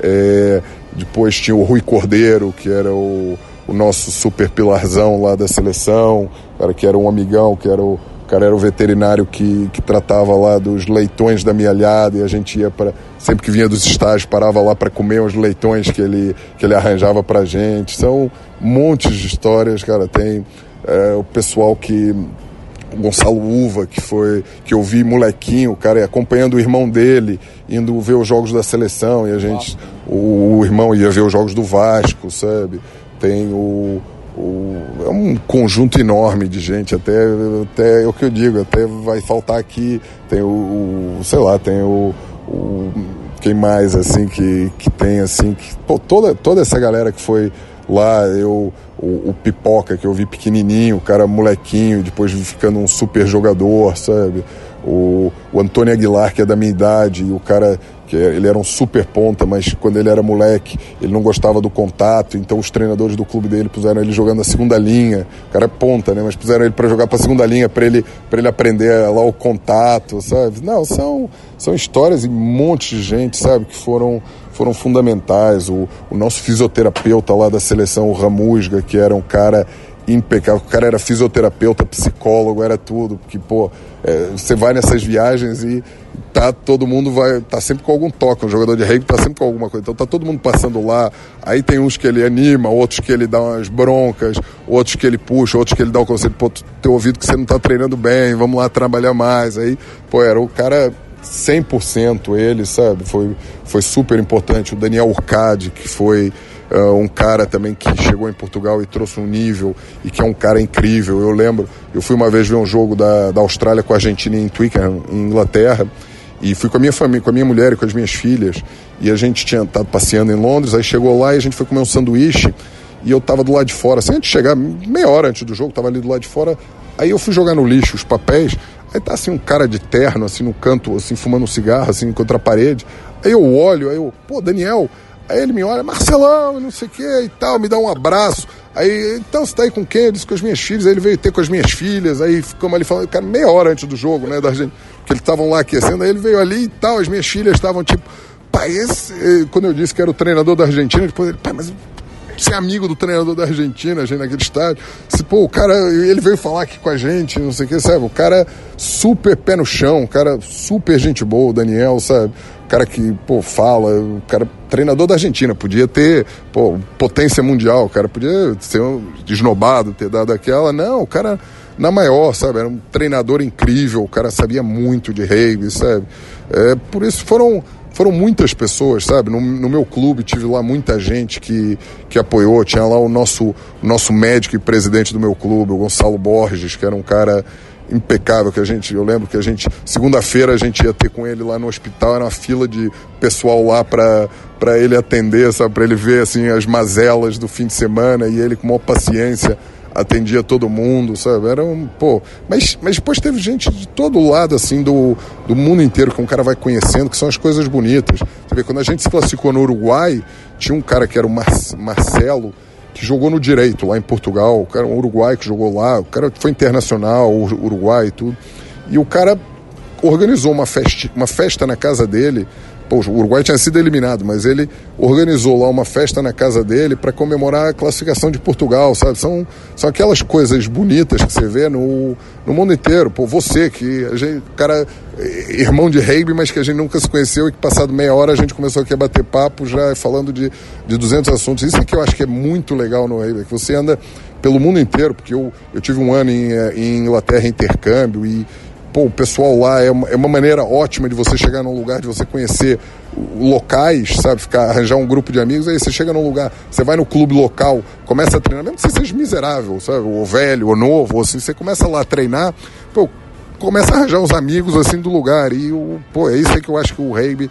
é? Depois tinha o Rui Cordeiro, que era o, o nosso super pilarzão lá da seleção, cara que era um amigão, que era o o cara era o veterinário que, que tratava lá dos leitões da mialhada e a gente ia para sempre que vinha dos estágios parava lá para comer os leitões que ele que ele arranjava para gente. São montes de histórias, cara. Tem é, o pessoal que Gonçalo Uva, que foi que eu vi molequinho, o cara acompanhando o irmão dele, indo ver os jogos da seleção e a gente o, o irmão ia ver os jogos do Vasco, sabe? Tem o o, é um conjunto enorme de gente, até, até é o que eu digo, até vai faltar aqui, tem o, o sei lá, tem o, o, quem mais assim que, que tem assim, que, pô, toda, toda essa galera que foi lá, eu, o, o, Pipoca que eu vi pequenininho, o cara molequinho, depois ficando um super jogador, sabe? O, o Antônio Aguilar, que é da minha idade, e o cara que ele era um super ponta, mas quando ele era moleque, ele não gostava do contato, então os treinadores do clube dele puseram ele jogando a segunda linha. O cara é ponta, né? Mas puseram ele para jogar para segunda linha para ele para ele aprender lá o contato, sabe? Não, são são histórias e um monte de gente, sabe, que foram foram fundamentais. O, o nosso fisioterapeuta lá da seleção, o Ramusga, que era um cara impecável. O cara era fisioterapeuta, psicólogo, era tudo. Porque, pô, é, você vai nessas viagens e tá todo mundo vai tá sempre com algum toque um jogador de rugby tá sempre com alguma coisa então tá todo mundo passando lá aí tem uns que ele anima outros que ele dá umas broncas outros que ele puxa outros que ele dá o conselho pô teu ouvido que você não tá treinando bem vamos lá trabalhar mais aí pô era o cara 100% ele sabe foi foi super importante o Daniel Urcade que foi Uh, um cara também que chegou em Portugal e trouxe um nível e que é um cara incrível. Eu lembro, eu fui uma vez ver um jogo da, da Austrália com a Argentina em Twickenham, em Inglaterra, e fui com a minha família, com a minha mulher e com as minhas filhas. E a gente tinha estado passeando em Londres, aí chegou lá e a gente foi comer um sanduíche. E eu tava do lado de fora, assim, antes de chegar, meia hora antes do jogo, tava ali do lado de fora. Aí eu fui jogar no lixo os papéis. Aí tá assim um cara de terno, assim, no canto, assim, fumando um cigarro, assim, contra a parede. Aí eu olho, aí eu, pô, Daniel. Aí ele me olha, Marcelão, não sei o que e tal, me dá um abraço. Aí, então você tá aí com quem? Eu disse com as minhas filhas. Aí ele veio ter com as minhas filhas. Aí ficamos ali falando, cara, meia hora antes do jogo, né, da gente que eles estavam lá aquecendo, aí ele veio ali e tal, as minhas filhas estavam tipo, pai, esse, eh, quando eu disse que era o treinador da Argentina, depois ele, pai, mas ser é amigo do treinador da Argentina, a gente naquele estádio. Se, pô, o cara, ele veio falar aqui com a gente, não sei o que, sabe? O cara super pé no chão, o cara super gente boa, o Daniel, sabe? O cara que, pô, fala, o cara treinador da Argentina, podia ter, pô, potência mundial, o cara podia ser um desnobado, ter dado aquela. Não, o cara na maior, sabe? Era um treinador incrível, o cara sabia muito de rugby, sabe? É, por isso foram foram muitas pessoas, sabe? No, no, meu clube tive lá muita gente que, que apoiou. Tinha lá o nosso, o nosso médico e presidente do meu clube, o Gonçalo Borges, que era um cara impecável que a gente, eu lembro que a gente, segunda-feira a gente ia ter com ele lá no hospital, era uma fila de pessoal lá para para ele atender, sabe, para ele ver assim as mazelas do fim de semana e ele com maior paciência atendia todo mundo, sabe? Era um, pô, mas, mas depois teve gente de todo lado, assim, do, do mundo inteiro que um cara vai conhecendo, que são as coisas bonitas. Você vê, quando a gente se classificou no Uruguai, tinha um cara que era o Mar Marcelo, que jogou no direito lá em Portugal, o cara um uruguai que jogou lá, o cara foi internacional, Uruguai e tudo. E o cara organizou uma festa, uma festa na casa dele Pô, o Uruguai tinha sido eliminado, mas ele organizou lá uma festa na casa dele para comemorar a classificação de Portugal, sabe? São, são aquelas coisas bonitas que você vê no, no mundo inteiro. Pô, você que a gente, cara, irmão de rugby, mas que a gente nunca se conheceu e que passado meia hora a gente começou aqui a bater papo já falando de, de 200 assuntos. Isso é que eu acho que é muito legal no rugby, que você anda pelo mundo inteiro, porque eu, eu tive um ano em, eh, em Inglaterra intercâmbio e pô, o pessoal lá é uma, é uma maneira ótima de você chegar num lugar, de você conhecer locais, sabe? Ficar, arranjar um grupo de amigos, aí você chega num lugar, você vai no clube local, começa a treinar, mesmo que você seja miserável, sabe? Ou velho, ou novo, ou assim, você começa lá a treinar, pô, começa a arranjar uns amigos assim do lugar. E o, pô, é isso aí que eu acho que o rugby,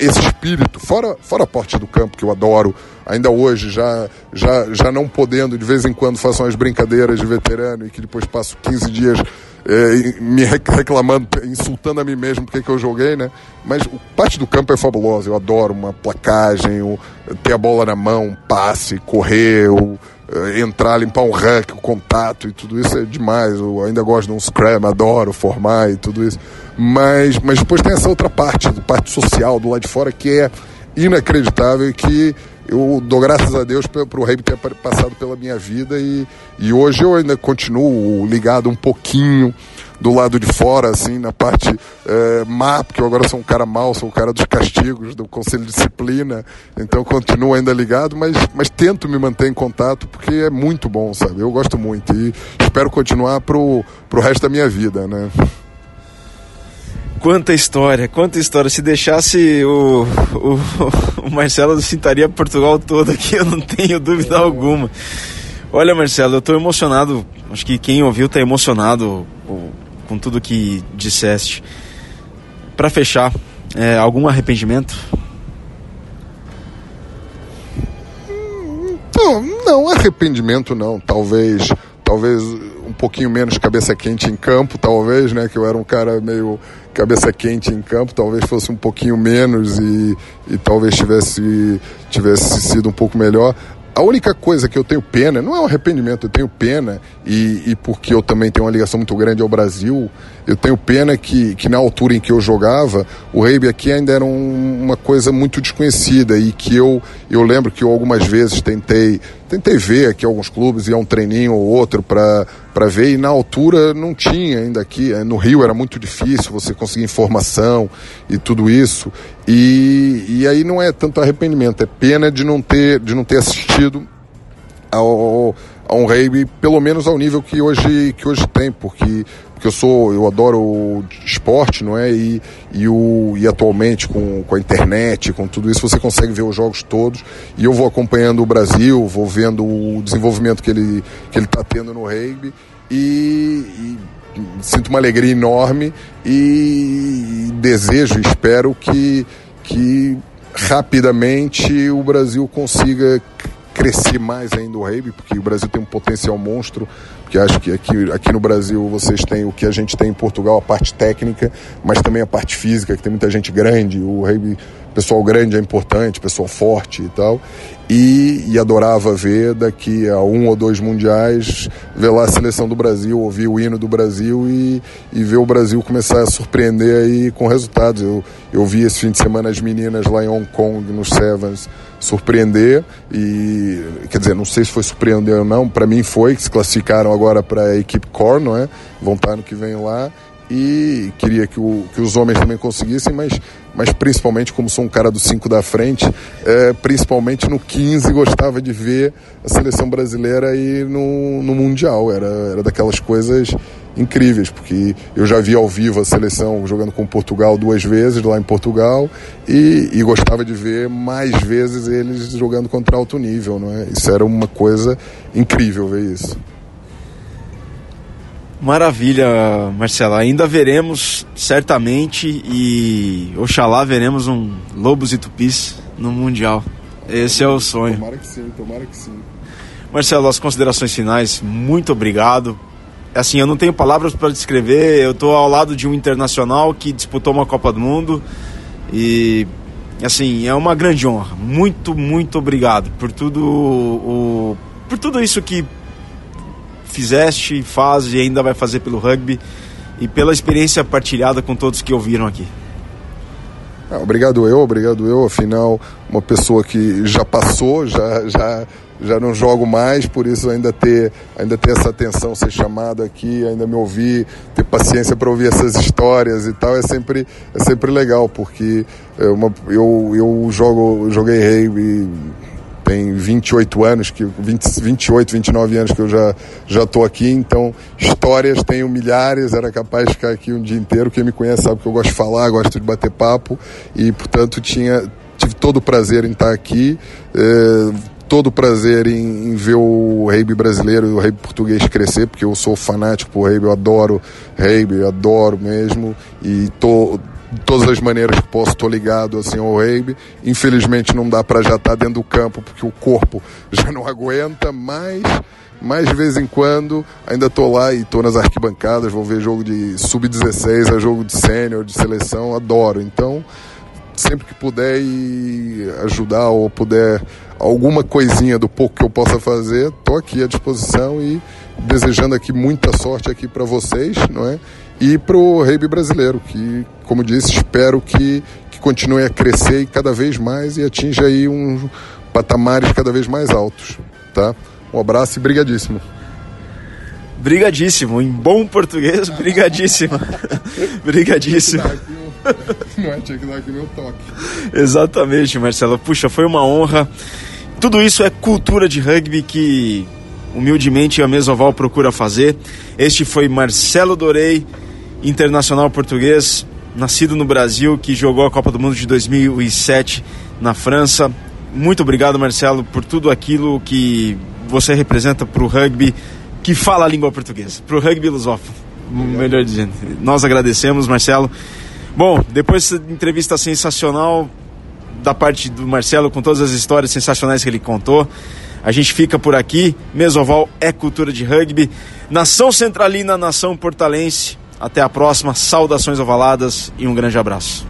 esse espírito, fora, fora a parte do campo, que eu adoro, ainda hoje, já, já, já não podendo, de vez em quando faço umas brincadeiras de veterano e que depois passo 15 dias me reclamando, insultando a mim mesmo porque que eu joguei, né? Mas parte do campo é fabulosa. Eu adoro uma placagem, o, ter a bola na mão, passe, correr, o, é, entrar, limpar um rack, o contato e tudo isso é demais. Eu ainda gosto de um scrum, adoro formar e tudo isso. Mas, mas depois tem essa outra parte, parte social do lado de fora que é inacreditável e que eu dou graças a Deus para o Rei ter passado pela minha vida e, e hoje eu ainda continuo ligado um pouquinho do lado de fora, assim, na parte é, má, porque eu agora sou um cara mau, sou um cara dos castigos, do Conselho de Disciplina, então continuo ainda ligado, mas, mas tento me manter em contato porque é muito bom, sabe? Eu gosto muito e espero continuar pro, pro resto da minha vida, né? Quanta história, quanta história. Se deixasse o, o, o Marcelo cintaria Portugal todo aqui, eu não tenho dúvida alguma. Olha, Marcelo, eu estou emocionado. Acho que quem ouviu está emocionado com tudo que disseste. Para fechar, é, algum arrependimento? Não, não, arrependimento não. Talvez, talvez um pouquinho menos cabeça quente em campo, talvez, né? Que eu era um cara meio cabeça quente em campo, talvez fosse um pouquinho menos e, e talvez tivesse, tivesse sido um pouco melhor. A única coisa que eu tenho pena, não é um arrependimento, eu tenho pena, e, e porque eu também tenho uma ligação muito grande ao Brasil, eu tenho pena que, que na altura em que eu jogava, o rugby aqui ainda era um, uma coisa muito desconhecida e que eu, eu lembro que eu algumas vezes tentei, tentei ver aqui alguns clubes, ia um treininho ou outro para ver, e na altura não tinha ainda aqui. No Rio era muito difícil você conseguir informação e tudo isso. E, e aí não é tanto arrependimento, é pena de não ter, de não ter assistido ao, a um rugby, pelo menos ao nível que hoje, que hoje tem, porque, porque eu sou, eu adoro esporte, não é? E, e, o, e atualmente com, com a internet, com tudo isso, você consegue ver os jogos todos. E eu vou acompanhando o Brasil, vou vendo o desenvolvimento que ele que ele está tendo no rugby e, e sinto uma alegria enorme e desejo, espero que, que rapidamente o Brasil consiga crescer mais ainda o rugby, porque o Brasil tem um potencial monstro, porque acho que aqui, aqui no Brasil vocês têm o que a gente tem em Portugal, a parte técnica, mas também a parte física, que tem muita gente grande, o rugby pessoal grande é importante, pessoal forte e tal. E, e, adorava ver daqui a um ou dois mundiais, ver lá a seleção do Brasil, ouvir o hino do Brasil e, e ver o Brasil começar a surpreender aí com resultados. Eu, eu vi esse fim de semana as meninas lá em Hong Kong, nos Sevens, surpreender e quer dizer não sei se foi surpreender ou não para mim foi que se classificaram agora para a equipe core não é vão estar no que vem lá e queria que, o, que os homens também conseguissem, mas, mas principalmente, como sou um cara do 5 da frente, é, principalmente no 15 gostava de ver a seleção brasileira aí no, no Mundial. Era, era daquelas coisas incríveis, porque eu já vi ao vivo a seleção jogando com Portugal duas vezes lá em Portugal e, e gostava de ver mais vezes eles jogando contra alto nível, não é? Isso era uma coisa incrível ver isso. Maravilha, Marcelo. Ainda veremos, certamente, e oxalá veremos um Lobos e Tupis no Mundial. Esse é o sonho. Tomara que sim, tomara que sim. Marcelo, as considerações finais, muito obrigado. Assim, eu não tenho palavras para descrever. Eu estou ao lado de um internacional que disputou uma Copa do Mundo e, assim, é uma grande honra. Muito, muito obrigado por tudo, o, por tudo isso que fizeste, faz e ainda vai fazer pelo rugby e pela experiência partilhada com todos que ouviram aqui. Ah, obrigado eu, obrigado eu. Afinal, uma pessoa que já passou, já, já, já não jogo mais, por isso ainda ter, ainda ter essa atenção, ser chamado aqui, ainda me ouvir, ter paciência para ouvir essas histórias e tal, é sempre, é sempre legal, porque é uma, eu, eu jogo, joguei rugby tem 28 anos, que 20, 28, 29 anos que eu já já aqui, então histórias tenho milhares, era capaz de ficar aqui um dia inteiro. Quem me conhece sabe que eu gosto de falar, gosto de bater papo e, portanto, tinha tive todo o prazer em estar aqui. Eh, todo prazer em, em, ver o rugby brasileiro e o rugby português crescer, porque eu sou fanático por rugby, eu adoro rugby, adoro mesmo, e tô de todas as maneiras que posso, estou ligado assim, ao rugby. Infelizmente não dá para já estar tá dentro do campo porque o corpo já não aguenta, mas mas de vez em quando ainda tô lá e tô nas arquibancadas, vou ver jogo de sub-16, é jogo de sênior, de seleção, adoro. Então, sempre que puder e ajudar ou puder alguma coisinha do pouco que eu possa fazer, tô aqui à disposição e desejando aqui muita sorte aqui para vocês, não é? E para o rugby brasileiro, que, como disse, espero que, que continue a crescer cada vez mais e atinja aí um patamares cada vez mais altos, tá? Um abraço e brigadíssimo. Brigadíssimo, em bom português, brigadíssimo. brigadíssimo. Não é, tinha que dar aqui meu toque. Exatamente, Marcelo. Puxa, foi uma honra. Tudo isso é cultura de rugby que humildemente a Mesoval procura fazer. Este foi Marcelo Dorei, internacional português, nascido no Brasil, que jogou a Copa do Mundo de 2007 na França. Muito obrigado, Marcelo, por tudo aquilo que você representa para o rugby que fala a língua portuguesa, para o rugby lusófono, melhor dizendo. Nós agradecemos, Marcelo. Bom, depois dessa entrevista sensacional da parte do Marcelo, com todas as histórias sensacionais que ele contou, a gente fica por aqui. Mesoval é cultura de rugby. Nação Centralina, nação portalense. Até a próxima. Saudações ovaladas e um grande abraço.